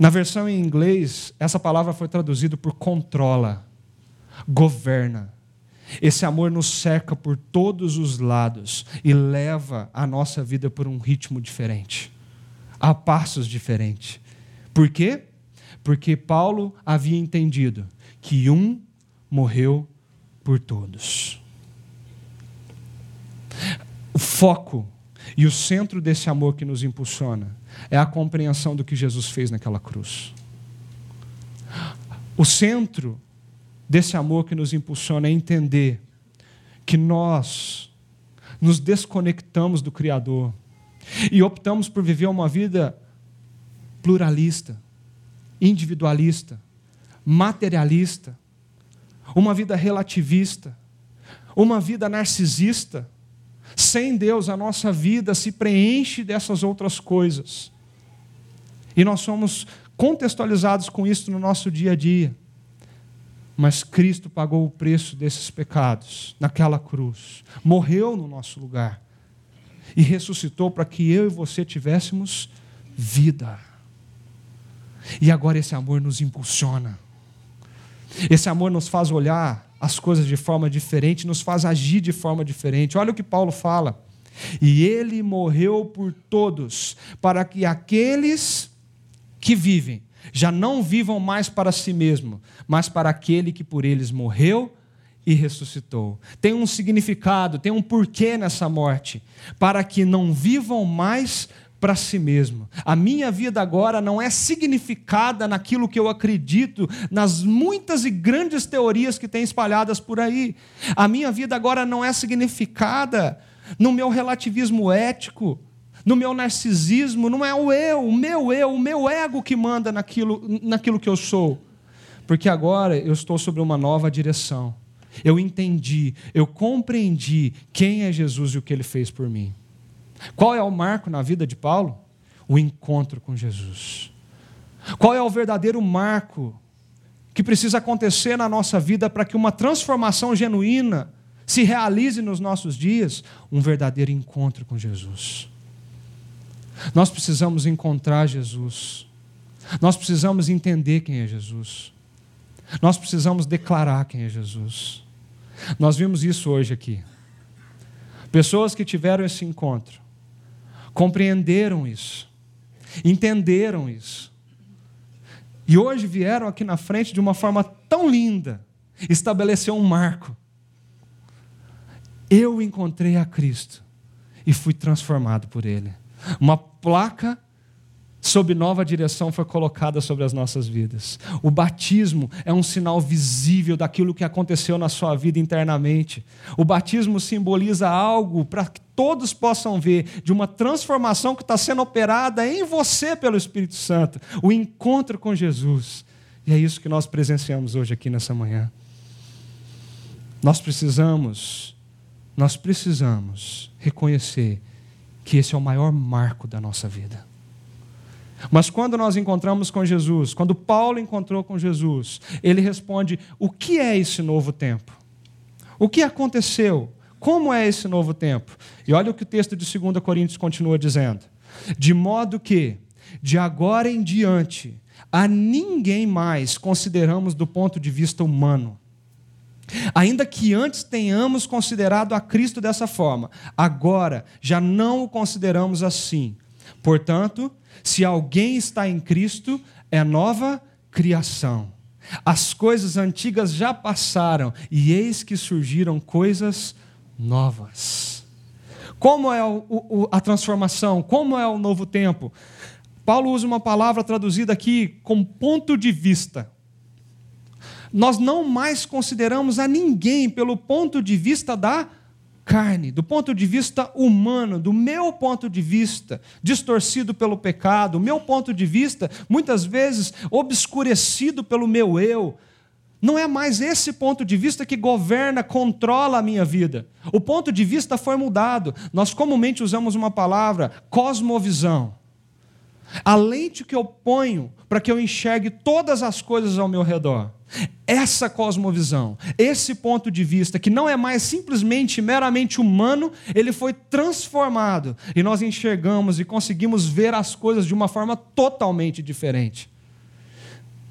Speaker 1: Na versão em inglês, essa palavra foi traduzida por controla, governa. Esse amor nos cerca por todos os lados e leva a nossa vida por um ritmo diferente, a passos diferentes. Por quê? Porque Paulo havia entendido que um morreu por todos. O foco e o centro desse amor que nos impulsiona é a compreensão do que Jesus fez naquela cruz. O centro desse amor que nos impulsiona é entender que nós nos desconectamos do Criador E optamos por viver uma vida pluralista, individualista, materialista, uma vida relativista, uma vida narcisista. Sem Deus, a nossa vida se preenche dessas outras coisas. E nós somos contextualizados com isso no nosso dia a dia. Mas Cristo pagou o preço desses pecados naquela cruz, morreu no nosso lugar e ressuscitou para que eu e você tivéssemos vida. E agora esse amor nos impulsiona. Esse amor nos faz olhar as coisas de forma diferente, nos faz agir de forma diferente. Olha o que Paulo fala. E ele morreu por todos, para que aqueles que vivem já não vivam mais para si mesmo, mas para aquele que por eles morreu e ressuscitou. Tem um significado, tem um porquê nessa morte, para que não vivam mais para si mesmo. A minha vida agora não é significada naquilo que eu acredito, nas muitas e grandes teorias que tem espalhadas por aí. A minha vida agora não é significada no meu relativismo ético, no meu narcisismo, não é o eu, o meu eu, o meu ego que manda naquilo, naquilo que eu sou. Porque agora eu estou sobre uma nova direção. Eu entendi, eu compreendi quem é Jesus e o que ele fez por mim. Qual é o marco na vida de Paulo? O encontro com Jesus. Qual é o verdadeiro marco que precisa acontecer na nossa vida para que uma transformação genuína se realize nos nossos dias? Um verdadeiro encontro com Jesus. Nós precisamos encontrar Jesus. Nós precisamos entender quem é Jesus. Nós precisamos declarar quem é Jesus. Nós vimos isso hoje aqui. Pessoas que tiveram esse encontro compreenderam isso, entenderam isso. E hoje vieram aqui na frente de uma forma tão linda, estabeleceu um marco. Eu encontrei a Cristo e fui transformado por Ele. Uma placa sob nova direção foi colocada sobre as nossas vidas. O batismo é um sinal visível daquilo que aconteceu na sua vida internamente. O batismo simboliza algo para que todos possam ver de uma transformação que está sendo operada em você pelo Espírito Santo, o encontro com Jesus. E é isso que nós presenciamos hoje aqui nessa manhã. Nós precisamos, nós precisamos reconhecer que esse é o maior marco da nossa vida. Mas quando nós encontramos com Jesus, quando Paulo encontrou com Jesus, ele responde: o que é esse novo tempo? O que aconteceu? Como é esse novo tempo? E olha o que o texto de 2 Coríntios continua dizendo: de modo que, de agora em diante, a ninguém mais consideramos do ponto de vista humano. Ainda que antes tenhamos considerado a Cristo dessa forma, agora já não o consideramos assim. Portanto, se alguém está em Cristo, é nova criação. As coisas antigas já passaram e eis que surgiram coisas novas. Como é o, o, a transformação? Como é o novo tempo? Paulo usa uma palavra traduzida aqui como ponto de vista. Nós não mais consideramos a ninguém pelo ponto de vista da carne, do ponto de vista humano, do meu ponto de vista, distorcido pelo pecado, o meu ponto de vista, muitas vezes obscurecido pelo meu eu. Não é mais esse ponto de vista que governa, controla a minha vida. O ponto de vista foi mudado. Nós comumente usamos uma palavra, cosmovisão. A lente que eu ponho para que eu enxergue todas as coisas ao meu redor. Essa cosmovisão, esse ponto de vista, que não é mais simplesmente meramente humano, ele foi transformado e nós enxergamos e conseguimos ver as coisas de uma forma totalmente diferente.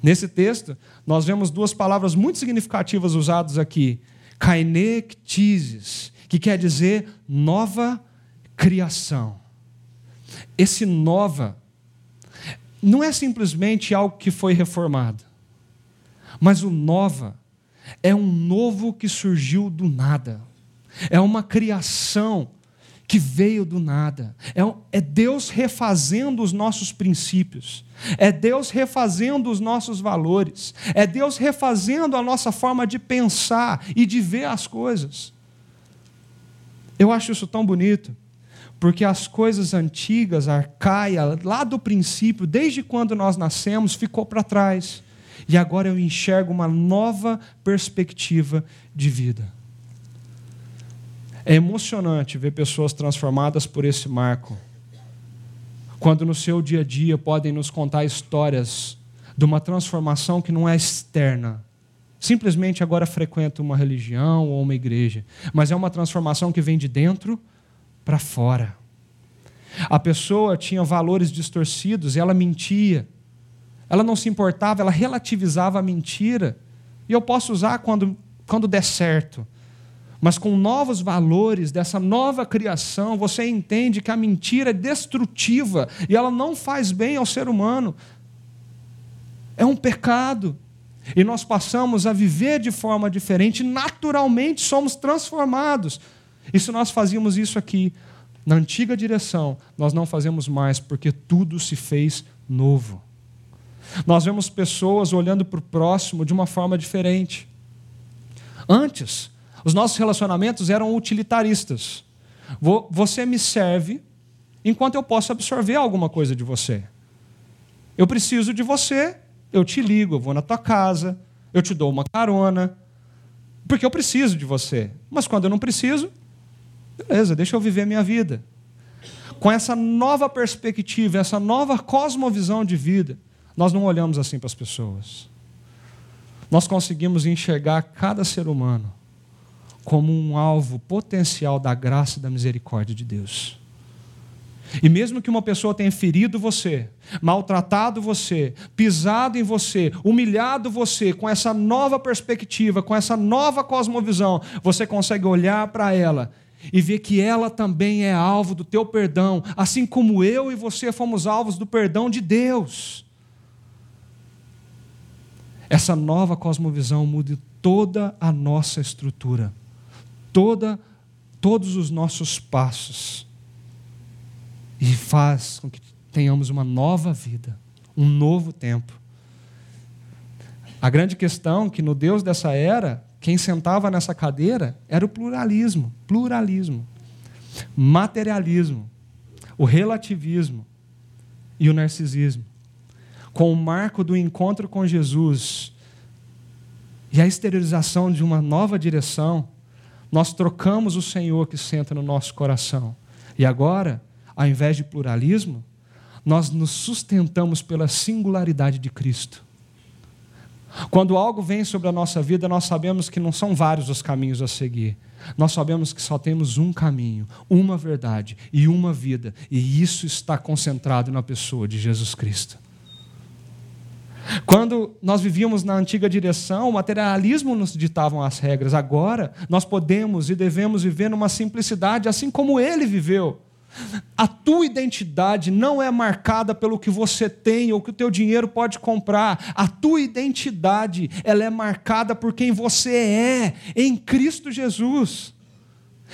Speaker 1: Nesse texto, nós vemos duas palavras muito significativas usadas aqui: kainektises, que quer dizer nova criação. Esse nova não é simplesmente algo que foi reformado, mas o nova é um novo que surgiu do nada, é uma criação que veio do nada, é, é Deus refazendo os nossos princípios, é Deus refazendo os nossos valores, é Deus refazendo a nossa forma de pensar e de ver as coisas. Eu acho isso tão bonito, Porque as coisas antigas, arcaia, lá do princípio, desde quando nós nascemos, ficou para trás. E agora eu enxergo uma nova perspectiva de vida. É emocionante ver pessoas transformadas por esse marco. Quando no seu dia a dia podem nos contar histórias de uma transformação que não é externa. Simplesmente agora frequenta uma religião ou uma igreja, mas é uma transformação que vem de dentro para fora. A pessoa tinha valores distorcidos, ela mentia. Ela não se importava, ela relativizava a mentira. E eu posso usar quando, quando der certo. Mas com novos valores dessa nova criação, você entende que a mentira é destrutiva e ela não faz bem ao ser humano. É um pecado. E nós passamos a viver de forma diferente, naturalmente somos transformados. E se nós fazíamos isso aqui, na antiga direção, nós não fazemos mais, porque tudo se fez novo. Nós vemos pessoas olhando para o próximo de uma forma diferente. Antes, os nossos relacionamentos eram utilitaristas. Você me serve enquanto eu posso absorver alguma coisa de você. Eu preciso de você, eu te ligo, eu vou na tua casa, eu te dou uma carona, porque eu preciso de você. Mas quando eu não preciso, beleza, deixa eu viver minha vida. Com essa nova perspectiva, essa nova cosmovisão de vida, nós não olhamos assim para as pessoas. Nós conseguimos enxergar cada ser humano como um alvo potencial da graça e da misericórdia de Deus. E mesmo que uma pessoa tenha ferido você, maltratado você, pisado em você, humilhado você, com essa nova perspectiva, com essa nova cosmovisão, você consegue olhar para ela e ver que ela também é alvo do teu perdão, assim como eu e você fomos alvos do perdão de Deus. Essa nova cosmovisão muda toda a nossa estrutura toda, todos os nossos passos e faz com que tenhamos uma nova vida, um novo tempo. A grande questão é que no Deus dessa era, quem sentava nessa cadeira era o pluralismo, pluralismo, materialismo, o relativismo e o narcisismo. Com o marco do encontro com Jesus e a exteriorização de uma nova direção, nós trocamos o Senhor que senta no nosso coração. E agora, ao invés de pluralismo, nós nos sustentamos pela singularidade de Cristo. Quando algo vem sobre a nossa vida, nós sabemos que não são vários os caminhos a seguir. Nós sabemos que só temos um caminho, uma verdade e uma vida, e isso está concentrado na pessoa de Jesus Cristo. Quando nós vivíamos na antiga direção, o materialismo nos ditavam as regras. Agora, nós podemos e devemos viver numa simplicidade, assim como ele viveu. A tua identidade não é marcada pelo que você tem ou que o teu dinheiro pode comprar. A tua identidade, ela é marcada por quem você é em Cristo Jesus.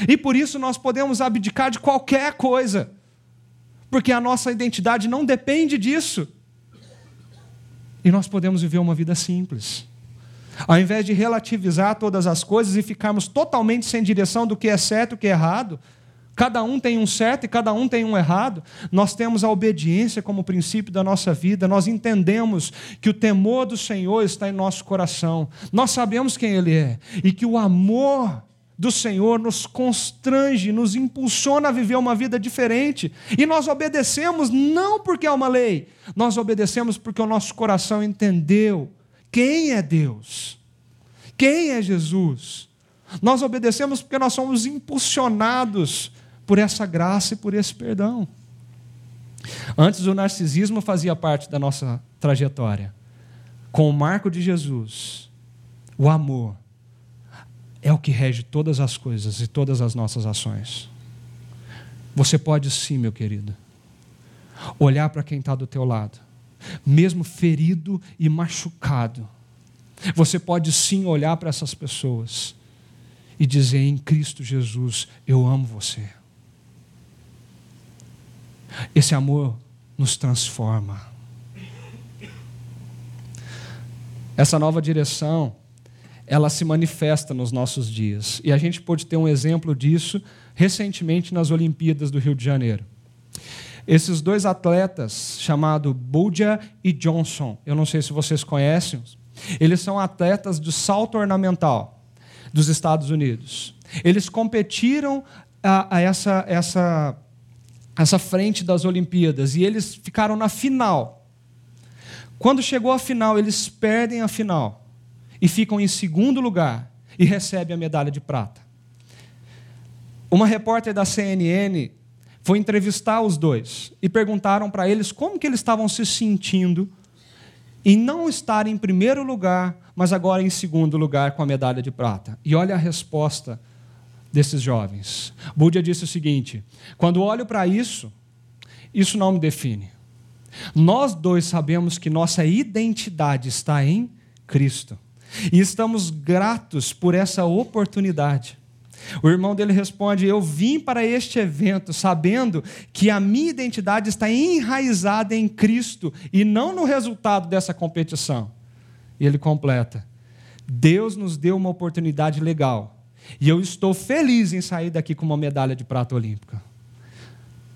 Speaker 1: E por isso nós podemos abdicar de qualquer coisa. Porque a nossa identidade não depende disso. E nós podemos viver uma vida simples. Ao invés de relativizar todas as coisas e ficarmos totalmente sem direção do que é certo e o que é errado, cada um tem um certo e cada um tem um errado, nós temos a obediência como princípio da nossa vida, nós entendemos que o temor do Senhor está em nosso coração, nós sabemos quem Ele é e que o amor do Senhor nos constrange, nos impulsiona a viver uma vida diferente. E nós obedecemos não porque é uma lei, nós obedecemos porque o nosso coração entendeu quem é Deus, quem é Jesus. Nós obedecemos porque nós somos impulsionados por essa graça e por esse perdão. Antes o narcisismo fazia parte da nossa trajetória. Com o marco de Jesus, o amor é o que rege todas as coisas e todas as nossas ações. Você pode sim, meu querido, olhar para quem está do teu lado, mesmo ferido e machucado. Você pode sim olhar para essas pessoas e dizer: em Cristo Jesus, eu amo você. Esse amor nos transforma. Essa nova direção ela se manifesta nos nossos dias. E a gente pôde ter um exemplo disso recentemente nas Olimpíadas do Rio de Janeiro. Esses dois atletas, chamados Budia e Johnson, eu não sei se vocês conhecem, eles são atletas de salto ornamental dos Estados Unidos. Eles competiram a, a essa, essa, essa frente das Olimpíadas e eles ficaram na final. Quando chegou a final, eles perdem a final e ficam em segundo lugar e recebem a medalha de prata. Uma repórter da CNN foi entrevistar os dois e perguntaram para eles como que eles estavam se sentindo em não estar em primeiro lugar, mas agora em segundo lugar com a medalha de prata. E olha a resposta desses jovens. Búdia disse o seguinte: quando olho para isso, isso não me define. Nós dois sabemos que nossa identidade está em Cristo. E estamos gratos por essa oportunidade. O irmão dele responde: Eu vim para este evento sabendo que a minha identidade está enraizada em Cristo e não no resultado dessa competição. E ele completa: Deus nos deu uma oportunidade legal e eu estou feliz em sair daqui com uma medalha de prata olímpica.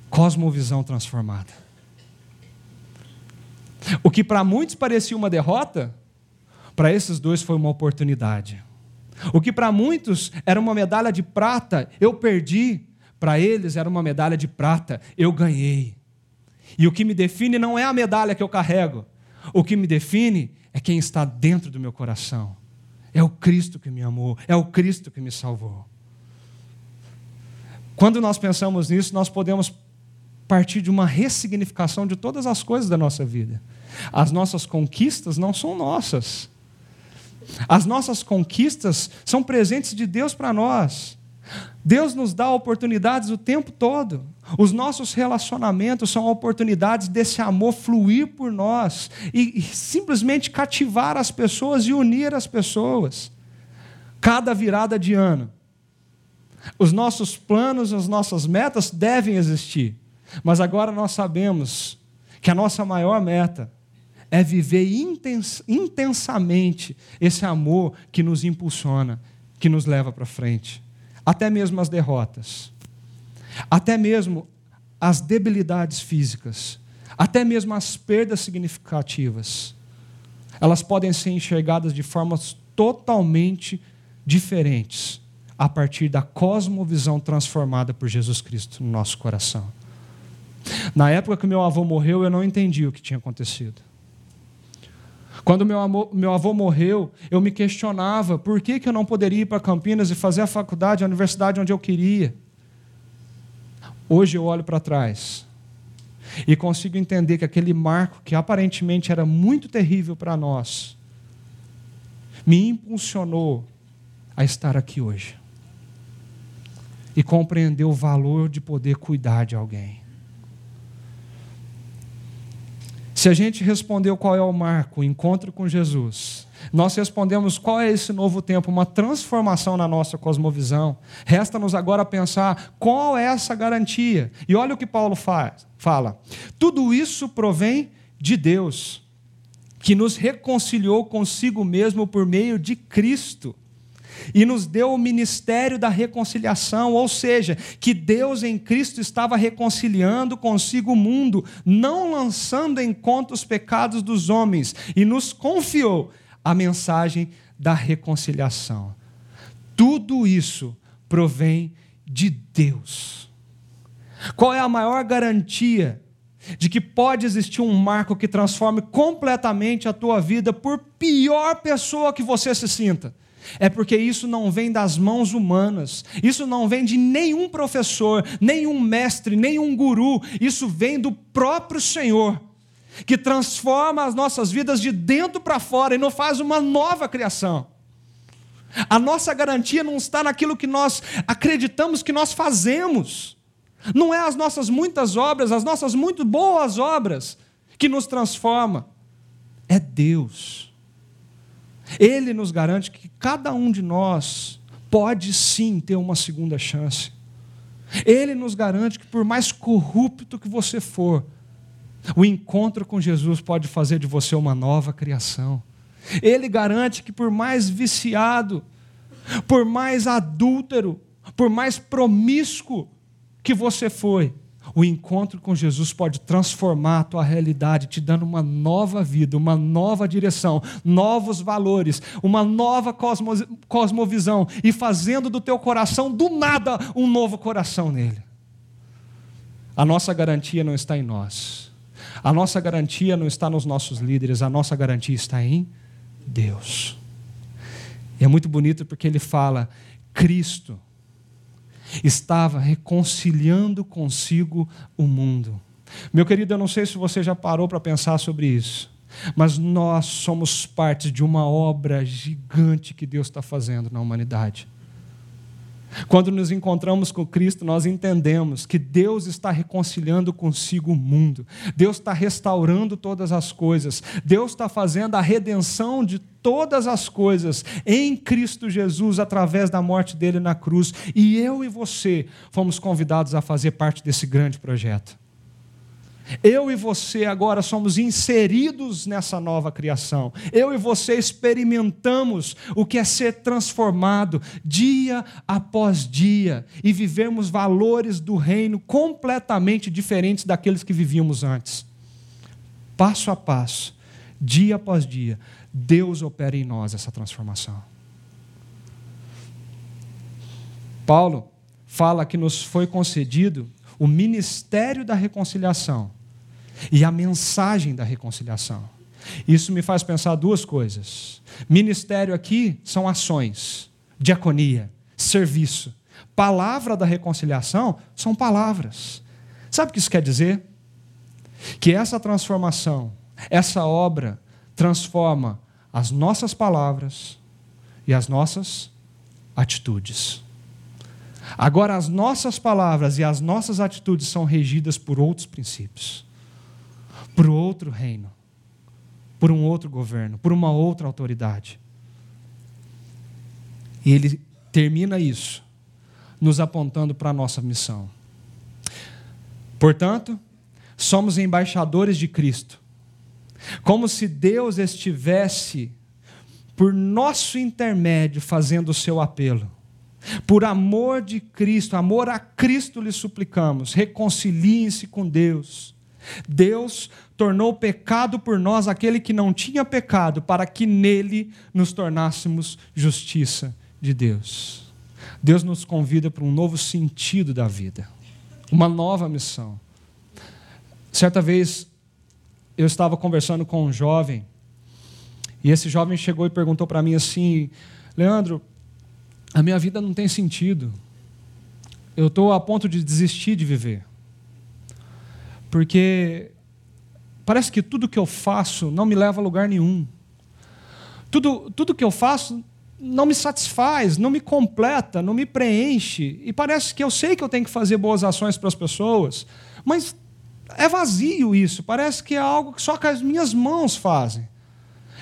Speaker 1: Cosmovisão transformada. O que para muitos parecia uma derrota, para esses dois foi uma oportunidade. O que para muitos era uma medalha de prata, eu perdi. Para eles era uma medalha de prata, eu ganhei. E o que me define não é a medalha que eu carrego. O que me define é quem está dentro do meu coração. É o Cristo que me amou, é o Cristo que me salvou. Quando nós pensamos nisso, nós podemos partir de uma ressignificação de todas as coisas da nossa vida. As nossas conquistas não são nossas. As nossas conquistas são presentes de Deus para nós. Deus nos dá oportunidades o tempo todo. Os nossos relacionamentos são oportunidades desse amor fluir por nós e, simplesmente cativar as pessoas e unir as pessoas. Cada virada de ano. Os nossos planos, as nossas metas devem existir. Mas agora nós sabemos que a nossa maior meta é viver intens intensamente esse amor que nos impulsiona, que nos leva para frente. Até mesmo as derrotas, até mesmo as debilidades físicas, até mesmo as perdas significativas, elas podem ser enxergadas de formas totalmente diferentes a partir da cosmovisão transformada por Jesus Cristo no nosso coração. Na época que meu avô morreu, eu não entendi o que tinha acontecido. Quando meu, amor, meu avô morreu, eu me questionava por que, que eu não poderia ir para Campinas e fazer a faculdade, a universidade onde eu queria. Hoje eu olho para trás e consigo entender que aquele marco, que aparentemente era muito terrível para nós, me impulsionou a estar aqui hoje e compreender o valor de poder cuidar de alguém. Se a gente respondeu qual é o marco, o encontro com Jesus, nós respondemos qual é esse novo tempo, uma transformação na nossa cosmovisão. Resta-nos agora pensar qual é essa garantia. E olha o que Paulo faz, fala: tudo isso provém de Deus, que nos reconciliou consigo mesmo por meio de Cristo e nos deu o ministério da reconciliação, ou seja, que Deus em Cristo estava reconciliando consigo o mundo, não lançando em conta os pecados dos homens, e nos confiou a mensagem da reconciliação. Tudo isso provém de Deus. Qual é a maior garantia de que pode existir um marco que transforme completamente a tua vida, por pior pessoa que você se sinta? É porque isso não vem das mãos humanas, isso não vem de nenhum professor, nenhum mestre, nenhum guru, isso vem do próprio Senhor, que transforma as nossas vidas de dentro para fora e nos faz uma nova criação. A nossa garantia não está naquilo que nós acreditamos que nós fazemos, não é as nossas muitas obras, as nossas muito boas obras que nos transforma, é Deus. Ele nos garante que cada um de nós pode sim ter uma segunda chance. Ele nos garante que, por mais corrupto que você for, o encontro com Jesus pode fazer de você uma nova criação. Ele garante que por mais viciado, por mais adúltero, por mais promíscuo que você foi, o encontro com Jesus pode transformar a tua realidade, te dando uma nova vida, uma nova direção, novos valores, uma nova cosmo, cosmovisão e fazendo do teu coração, do nada, um novo coração nele. A nossa garantia não está em nós. A nossa garantia não está nos nossos líderes, a nossa garantia está em Deus. E é muito bonito porque ele fala: Cristo estava reconciliando consigo o mundo. Meu querido, eu não sei se você já parou para pensar sobre isso, mas nós somos parte de uma obra gigante que Deus está fazendo na humanidade. Quando nos encontramos com Cristo, nós entendemos que Deus está reconciliando consigo o mundo, Deus está restaurando todas as coisas, Deus está fazendo a redenção de todas as coisas em Cristo Jesus através da morte dele na cruz, e eu e você fomos convidados a fazer parte desse grande projeto. Eu e você agora somos inseridos nessa nova criação. Eu e você experimentamos o que é ser transformado dia após dia e vivemos valores do reino completamente diferentes daqueles que vivíamos antes. Passo a passo, dia após dia, Deus opera em nós essa transformação. Paulo fala que nos foi concedido o ministério da reconciliação e a mensagem da reconciliação. Isso me faz pensar duas coisas. Ministério aqui são ações, diaconia, serviço. Palavra da reconciliação são palavras. Sabe o que isso quer dizer? Que essa transformação, essa obra, transforma as nossas palavras e as nossas atitudes. Agora, as nossas palavras e as nossas atitudes são regidas por outros princípios por outro reino, por um outro governo, por uma outra autoridade. E ele termina isso, nos apontando para a nossa missão. Portanto, somos embaixadores de Cristo, como se Deus estivesse, por nosso intermédio, fazendo o seu apelo. Por amor de Cristo, amor a Cristo lhe suplicamos, reconciliem-se com Deus. Deus tornou pecado por nós aquele que não tinha pecado, para que nele nos tornássemos justiça de Deus. Deus nos convida para um novo sentido da vida, uma nova missão. Certa vez eu estava conversando com um jovem, e esse jovem chegou e perguntou para mim assim: Leandro, a minha vida não tem sentido. Eu estou a ponto de desistir de viver porque parece que tudo que eu faço não me leva a lugar nenhum. Tudo, tudo que eu faço não me satisfaz, não me completa, não me preenche. E parece que eu sei que eu tenho que fazer boas ações para as pessoas, mas é vazio isso. Parece que é algo que só que as minhas mãos fazem.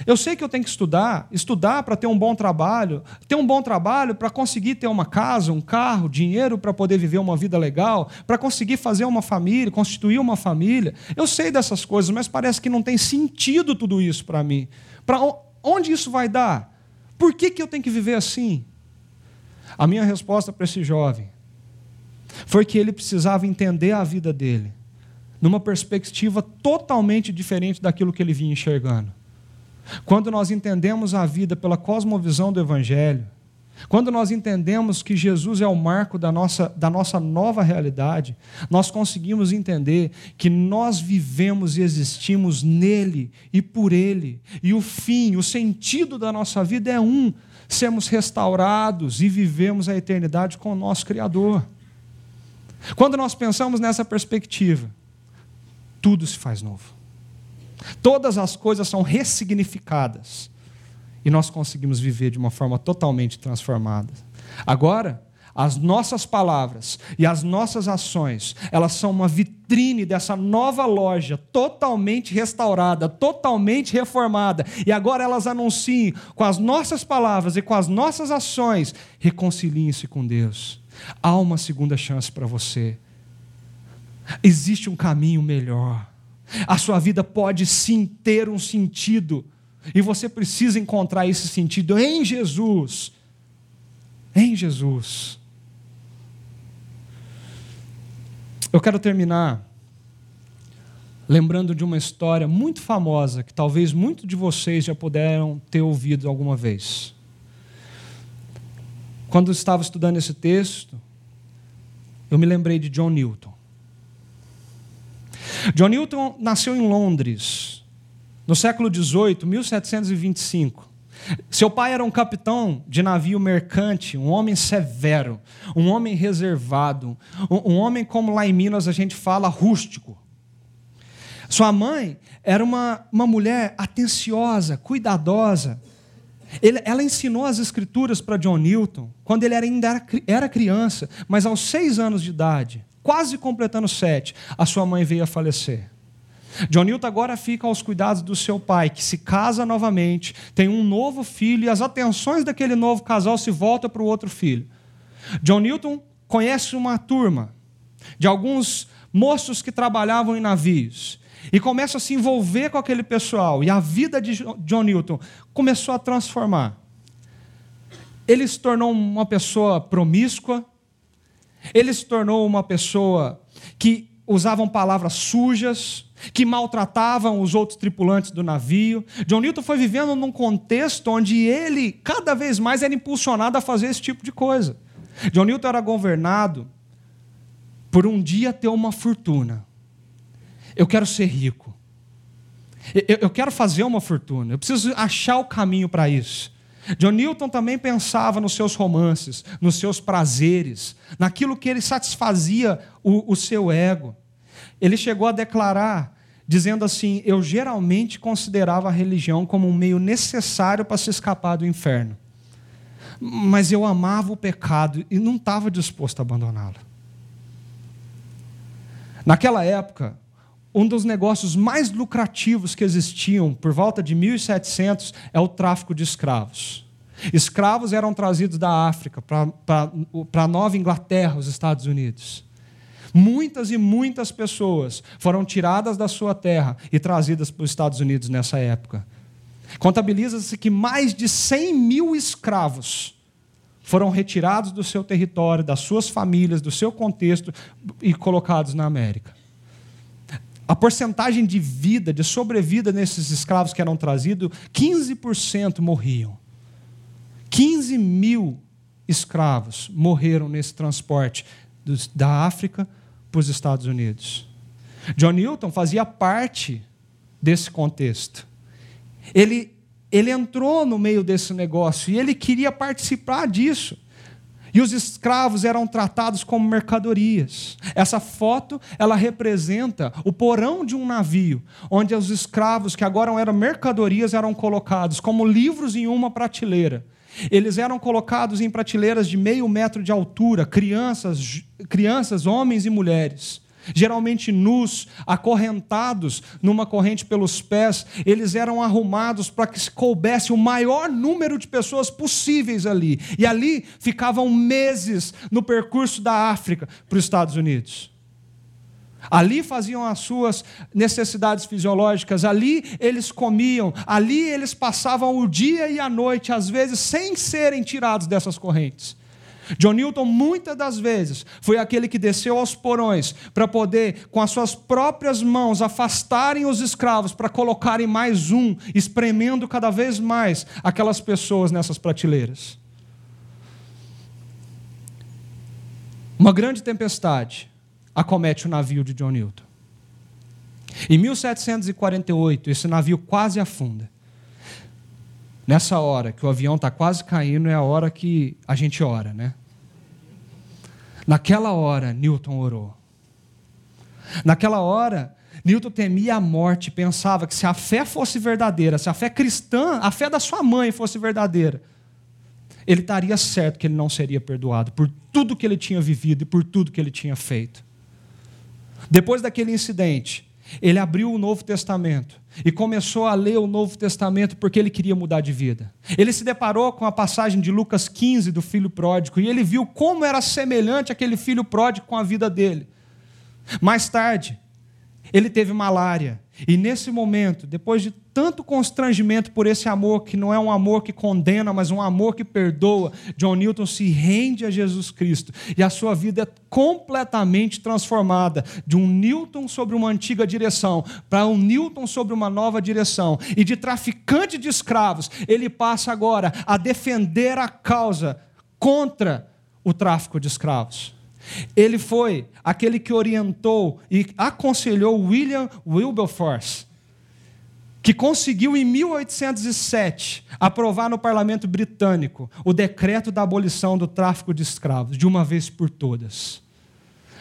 Speaker 1: Eu sei que eu tenho que estudar, estudar para ter um bom trabalho, ter um bom trabalho para conseguir ter uma casa, um carro, dinheiro para poder viver uma vida legal, para conseguir fazer uma família, constituir uma família. Eu sei dessas coisas, mas parece que não tem sentido tudo isso para mim. Para onde isso vai dar? Por que, que eu tenho que viver assim? A minha resposta para esse jovem foi que ele precisava entender a vida dele numa perspectiva totalmente diferente daquilo que ele vinha enxergando. Quando nós entendemos a vida pela cosmovisão do Evangelho, quando nós entendemos que Jesus é o marco da nossa, da nossa nova realidade, nós conseguimos entender que nós vivemos e existimos nele e por ele. E o fim, o sentido da nossa vida é um: sermos restaurados e vivemos a eternidade com o nosso Criador. Quando nós pensamos nessa perspectiva, tudo se faz novo. Todas as coisas são ressignificadas. E nós conseguimos viver de uma forma totalmente transformada. Agora, as nossas palavras e as nossas ações, elas são uma vitrine dessa nova loja, totalmente restaurada, totalmente reformada. E agora elas anunciam com as nossas palavras e com as nossas ações: reconciliem-se com Deus. Há uma segunda chance para você. Existe um caminho melhor. A sua vida pode sim ter um sentido E você precisa encontrar esse sentido em Jesus. Em Jesus. Eu quero terminar lembrando de uma história muito famosa que talvez muitos de vocês já puderam ter ouvido alguma vez. Quando estava estudando esse texto, eu me lembrei de John Newton. John Newton nasceu em Londres, no século XVIII, 1725. Seu pai era um capitão de navio mercante, um homem severo, um homem reservado, um, homem, como lá em Minas a gente fala, rústico. Sua mãe era uma, uma mulher atenciosa, cuidadosa. Ele, ela ensinou as escrituras para John Newton quando ele ainda era, era criança, mas aos seis anos de idade, quase completando sete, a sua mãe veio a falecer. John Newton agora fica aos cuidados do seu pai, que se casa novamente, tem um novo filho, e as atenções daquele novo casal se voltam para o outro filho. John Newton conhece uma turma de alguns moços que trabalhavam em navios e começa a se envolver com aquele pessoal, e a vida de John Newton começou a transformar. Ele se tornou uma pessoa promíscua, ele se tornou uma pessoa que usavam palavras sujas, que maltratavam os outros tripulantes do navio. John Newton foi vivendo num contexto onde ele, cada vez mais, era impulsionado a fazer esse tipo de coisa. John Newton era governado por um dia ter uma fortuna. Eu quero ser rico. Eu quero fazer uma fortuna. Eu preciso achar o caminho para isso. John Newton também pensava nos seus romances, nos seus prazeres, naquilo que ele satisfazia o, o seu ego. Ele chegou a declarar, dizendo assim: Eu geralmente considerava a religião como um meio necessário para se escapar do inferno. Mas eu amava o pecado e não estava disposto a abandoná-lo. Naquela época, um dos negócios mais lucrativos que existiam por volta de 1700 é o tráfico de escravos. Escravos eram trazidos da África para a Nova Inglaterra, os Estados Unidos. Muitas e muitas pessoas foram tiradas da sua terra e trazidas para os Estados Unidos nessa época. Contabiliza-se que mais de 100 mil escravos foram retirados do seu território, das suas famílias, do seu contexto e colocados na América a porcentagem de vida, de sobrevida nesses escravos que eram trazidos, 15% morriam. 15 mil escravos morreram nesse transporte da África para os Estados Unidos. John Newton fazia parte desse contexto. Ele, ele entrou no meio desse negócio e ele queria participar disso. E os escravos eram tratados como mercadorias. Essa foto, ela representa o porão de um navio, onde os escravos que agora eram mercadorias eram colocados como livros em uma prateleira. Eles eram colocados em prateleiras de meio metro de altura, crianças, crianças, homens e mulheres geralmente nus, acorrentados numa corrente pelos pés, eles eram arrumados para que se coubesse o maior número de pessoas possíveis ali. E ali ficavam meses no percurso da África para os Estados Unidos. Ali faziam as suas necessidades fisiológicas, ali eles comiam, ali eles passavam o dia e a noite, às vezes sem serem tirados dessas correntes. John Newton, muitas das vezes, foi aquele que desceu aos porões para poder, com as suas próprias mãos, afastarem os escravos para colocarem mais um, espremendo cada vez mais aquelas pessoas nessas prateleiras. Uma grande tempestade acomete o navio de John Newton. Em 1748, esse navio quase afunda. Nessa hora que o avião está quase caindo, é a hora que a gente ora, né? Naquela hora, Newton orou. Naquela hora, Newton temia a morte, pensava que se a fé fosse verdadeira, se a fé cristã, a fé da sua mãe fosse verdadeira, ele estaria certo que ele não seria perdoado por tudo que ele tinha vivido e por tudo que ele tinha feito. Depois daquele incidente, ele abriu o Novo Testamento e começou a ler o Novo Testamento porque ele queria mudar de vida. Ele se deparou com a passagem de Lucas 15 do filho pródigo e ele viu como era semelhante aquele filho pródigo com a vida dele. Mais tarde, ele teve malária e nesse momento, depois de tanto constrangimento por esse amor, que não é um amor que condena, mas um amor que perdoa, John Newton se rende a Jesus Cristo e a sua vida é completamente transformada de um Newton sobre uma antiga direção para um Newton sobre uma nova direção. E de traficante de escravos, ele passa agora a defender a causa contra o tráfico de escravos. Ele foi aquele que orientou e aconselhou William Wilberforce, que conseguiu em 1807 aprovar no parlamento britânico o decreto da abolição do tráfico de escravos, de uma vez por todas.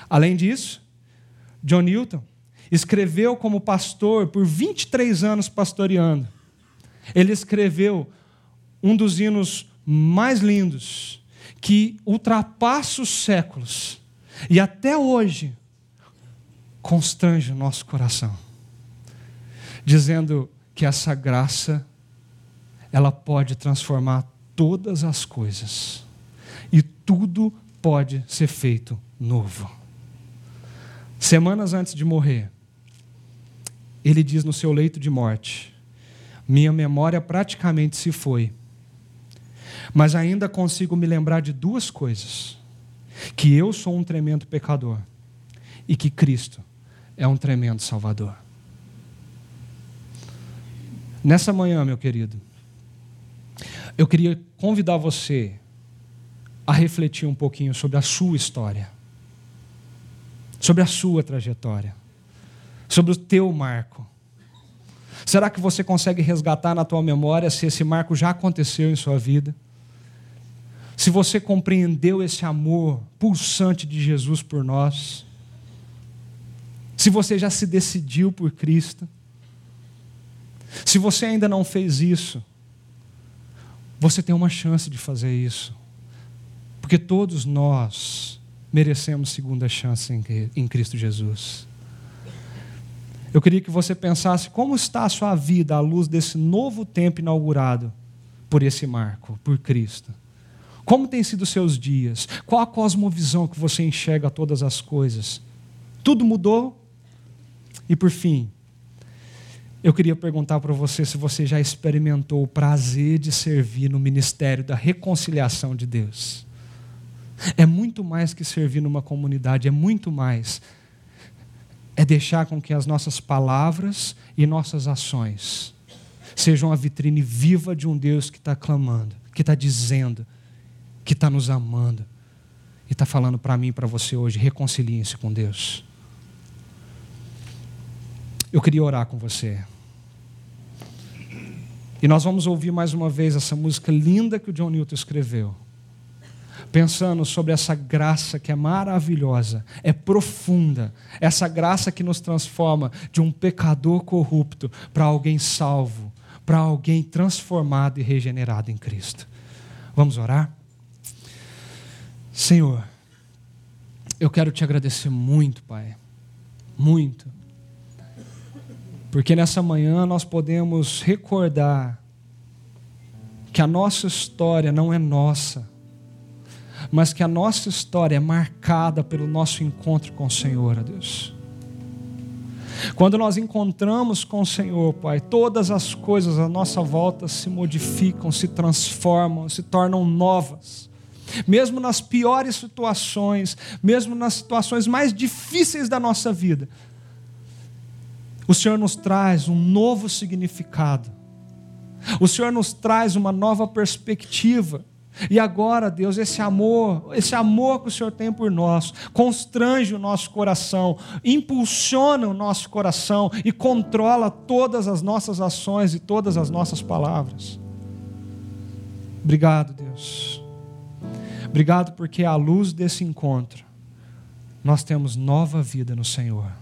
Speaker 1: Além disso, John Newton escreveu como pastor por 23 anos pastoreando. Ele escreveu um dos hinos mais lindos que ultrapassa os séculos e até hoje constrange o nosso coração, dizendo que essa graça ela pode transformar todas as coisas e tudo pode ser feito novo. Semanas antes de morrer, ele diz no seu leito de morte: Minha memória praticamente se foi mas ainda consigo me lembrar de duas coisas: que eu sou um tremendo pecador e que Cristo é um tremendo Salvador. Nessa manhã, meu querido, eu queria convidar você a refletir um pouquinho sobre a sua história, sobre a sua trajetória, sobre o teu marco. Será que você consegue resgatar na tua memória se esse marco já aconteceu em sua vida? se você compreendeu esse amor pulsante de Jesus por nós, se você já se decidiu por Cristo, se você ainda não fez isso, você tem uma chance de fazer isso, porque todos nós merecemos segunda chance em Cristo Jesus. Eu queria que você pensasse como está a sua vida à luz desse novo tempo inaugurado por esse marco, por Cristo. Como têm sido os seus dias? Qual a cosmovisão que você enxerga todas as coisas? Tudo mudou? E por fim, eu queria perguntar para você se você já experimentou o prazer de servir no ministério da reconciliação de Deus. É muito mais que servir numa comunidade, é muito mais. É deixar com que as nossas palavras e nossas ações sejam a vitrine viva de um Deus que está clamando, que está dizendo que está nos amando e está falando para mim e para você hoje: reconciliem-se com Deus. Eu queria orar com você. E nós vamos ouvir mais uma vez essa música linda que o John Newton escreveu. Pensando sobre essa graça que é maravilhosa, é profunda, essa graça que nos transforma de um pecador corrupto para alguém salvo, para alguém transformado e regenerado em Cristo. Vamos orar? Senhor, eu quero te agradecer muito, Pai, muito, porque nessa manhã nós podemos recordar que a nossa história não é nossa, mas que a nossa história é marcada pelo nosso encontro com o Senhor, ó Deus. Quando nós encontramos com o Senhor, Pai, todas as coisas à nossa volta se modificam, se transformam, se tornam novas mesmo nas piores situações, mesmo nas situações mais difíceis da nossa vida, o Senhor nos traz um novo significado, o Senhor nos traz uma nova perspectiva. E agora, Deus, esse amor, esse amor que o Senhor tem por nós, constrange o nosso coração, impulsiona o nosso coração e controla todas as nossas ações e todas as nossas palavras. Obrigado, Deus. Obrigado porque à luz desse encontro nós temos nova vida no Senhor.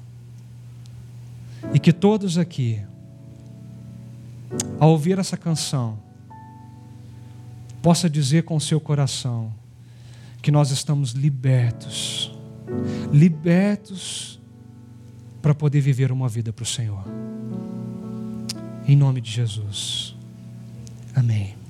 Speaker 1: E que todos aqui, ao ouvir essa canção, possa dizer com o seu coração que nós estamos libertos, libertos para poder viver uma vida para o Senhor. Em nome de Jesus. Amém.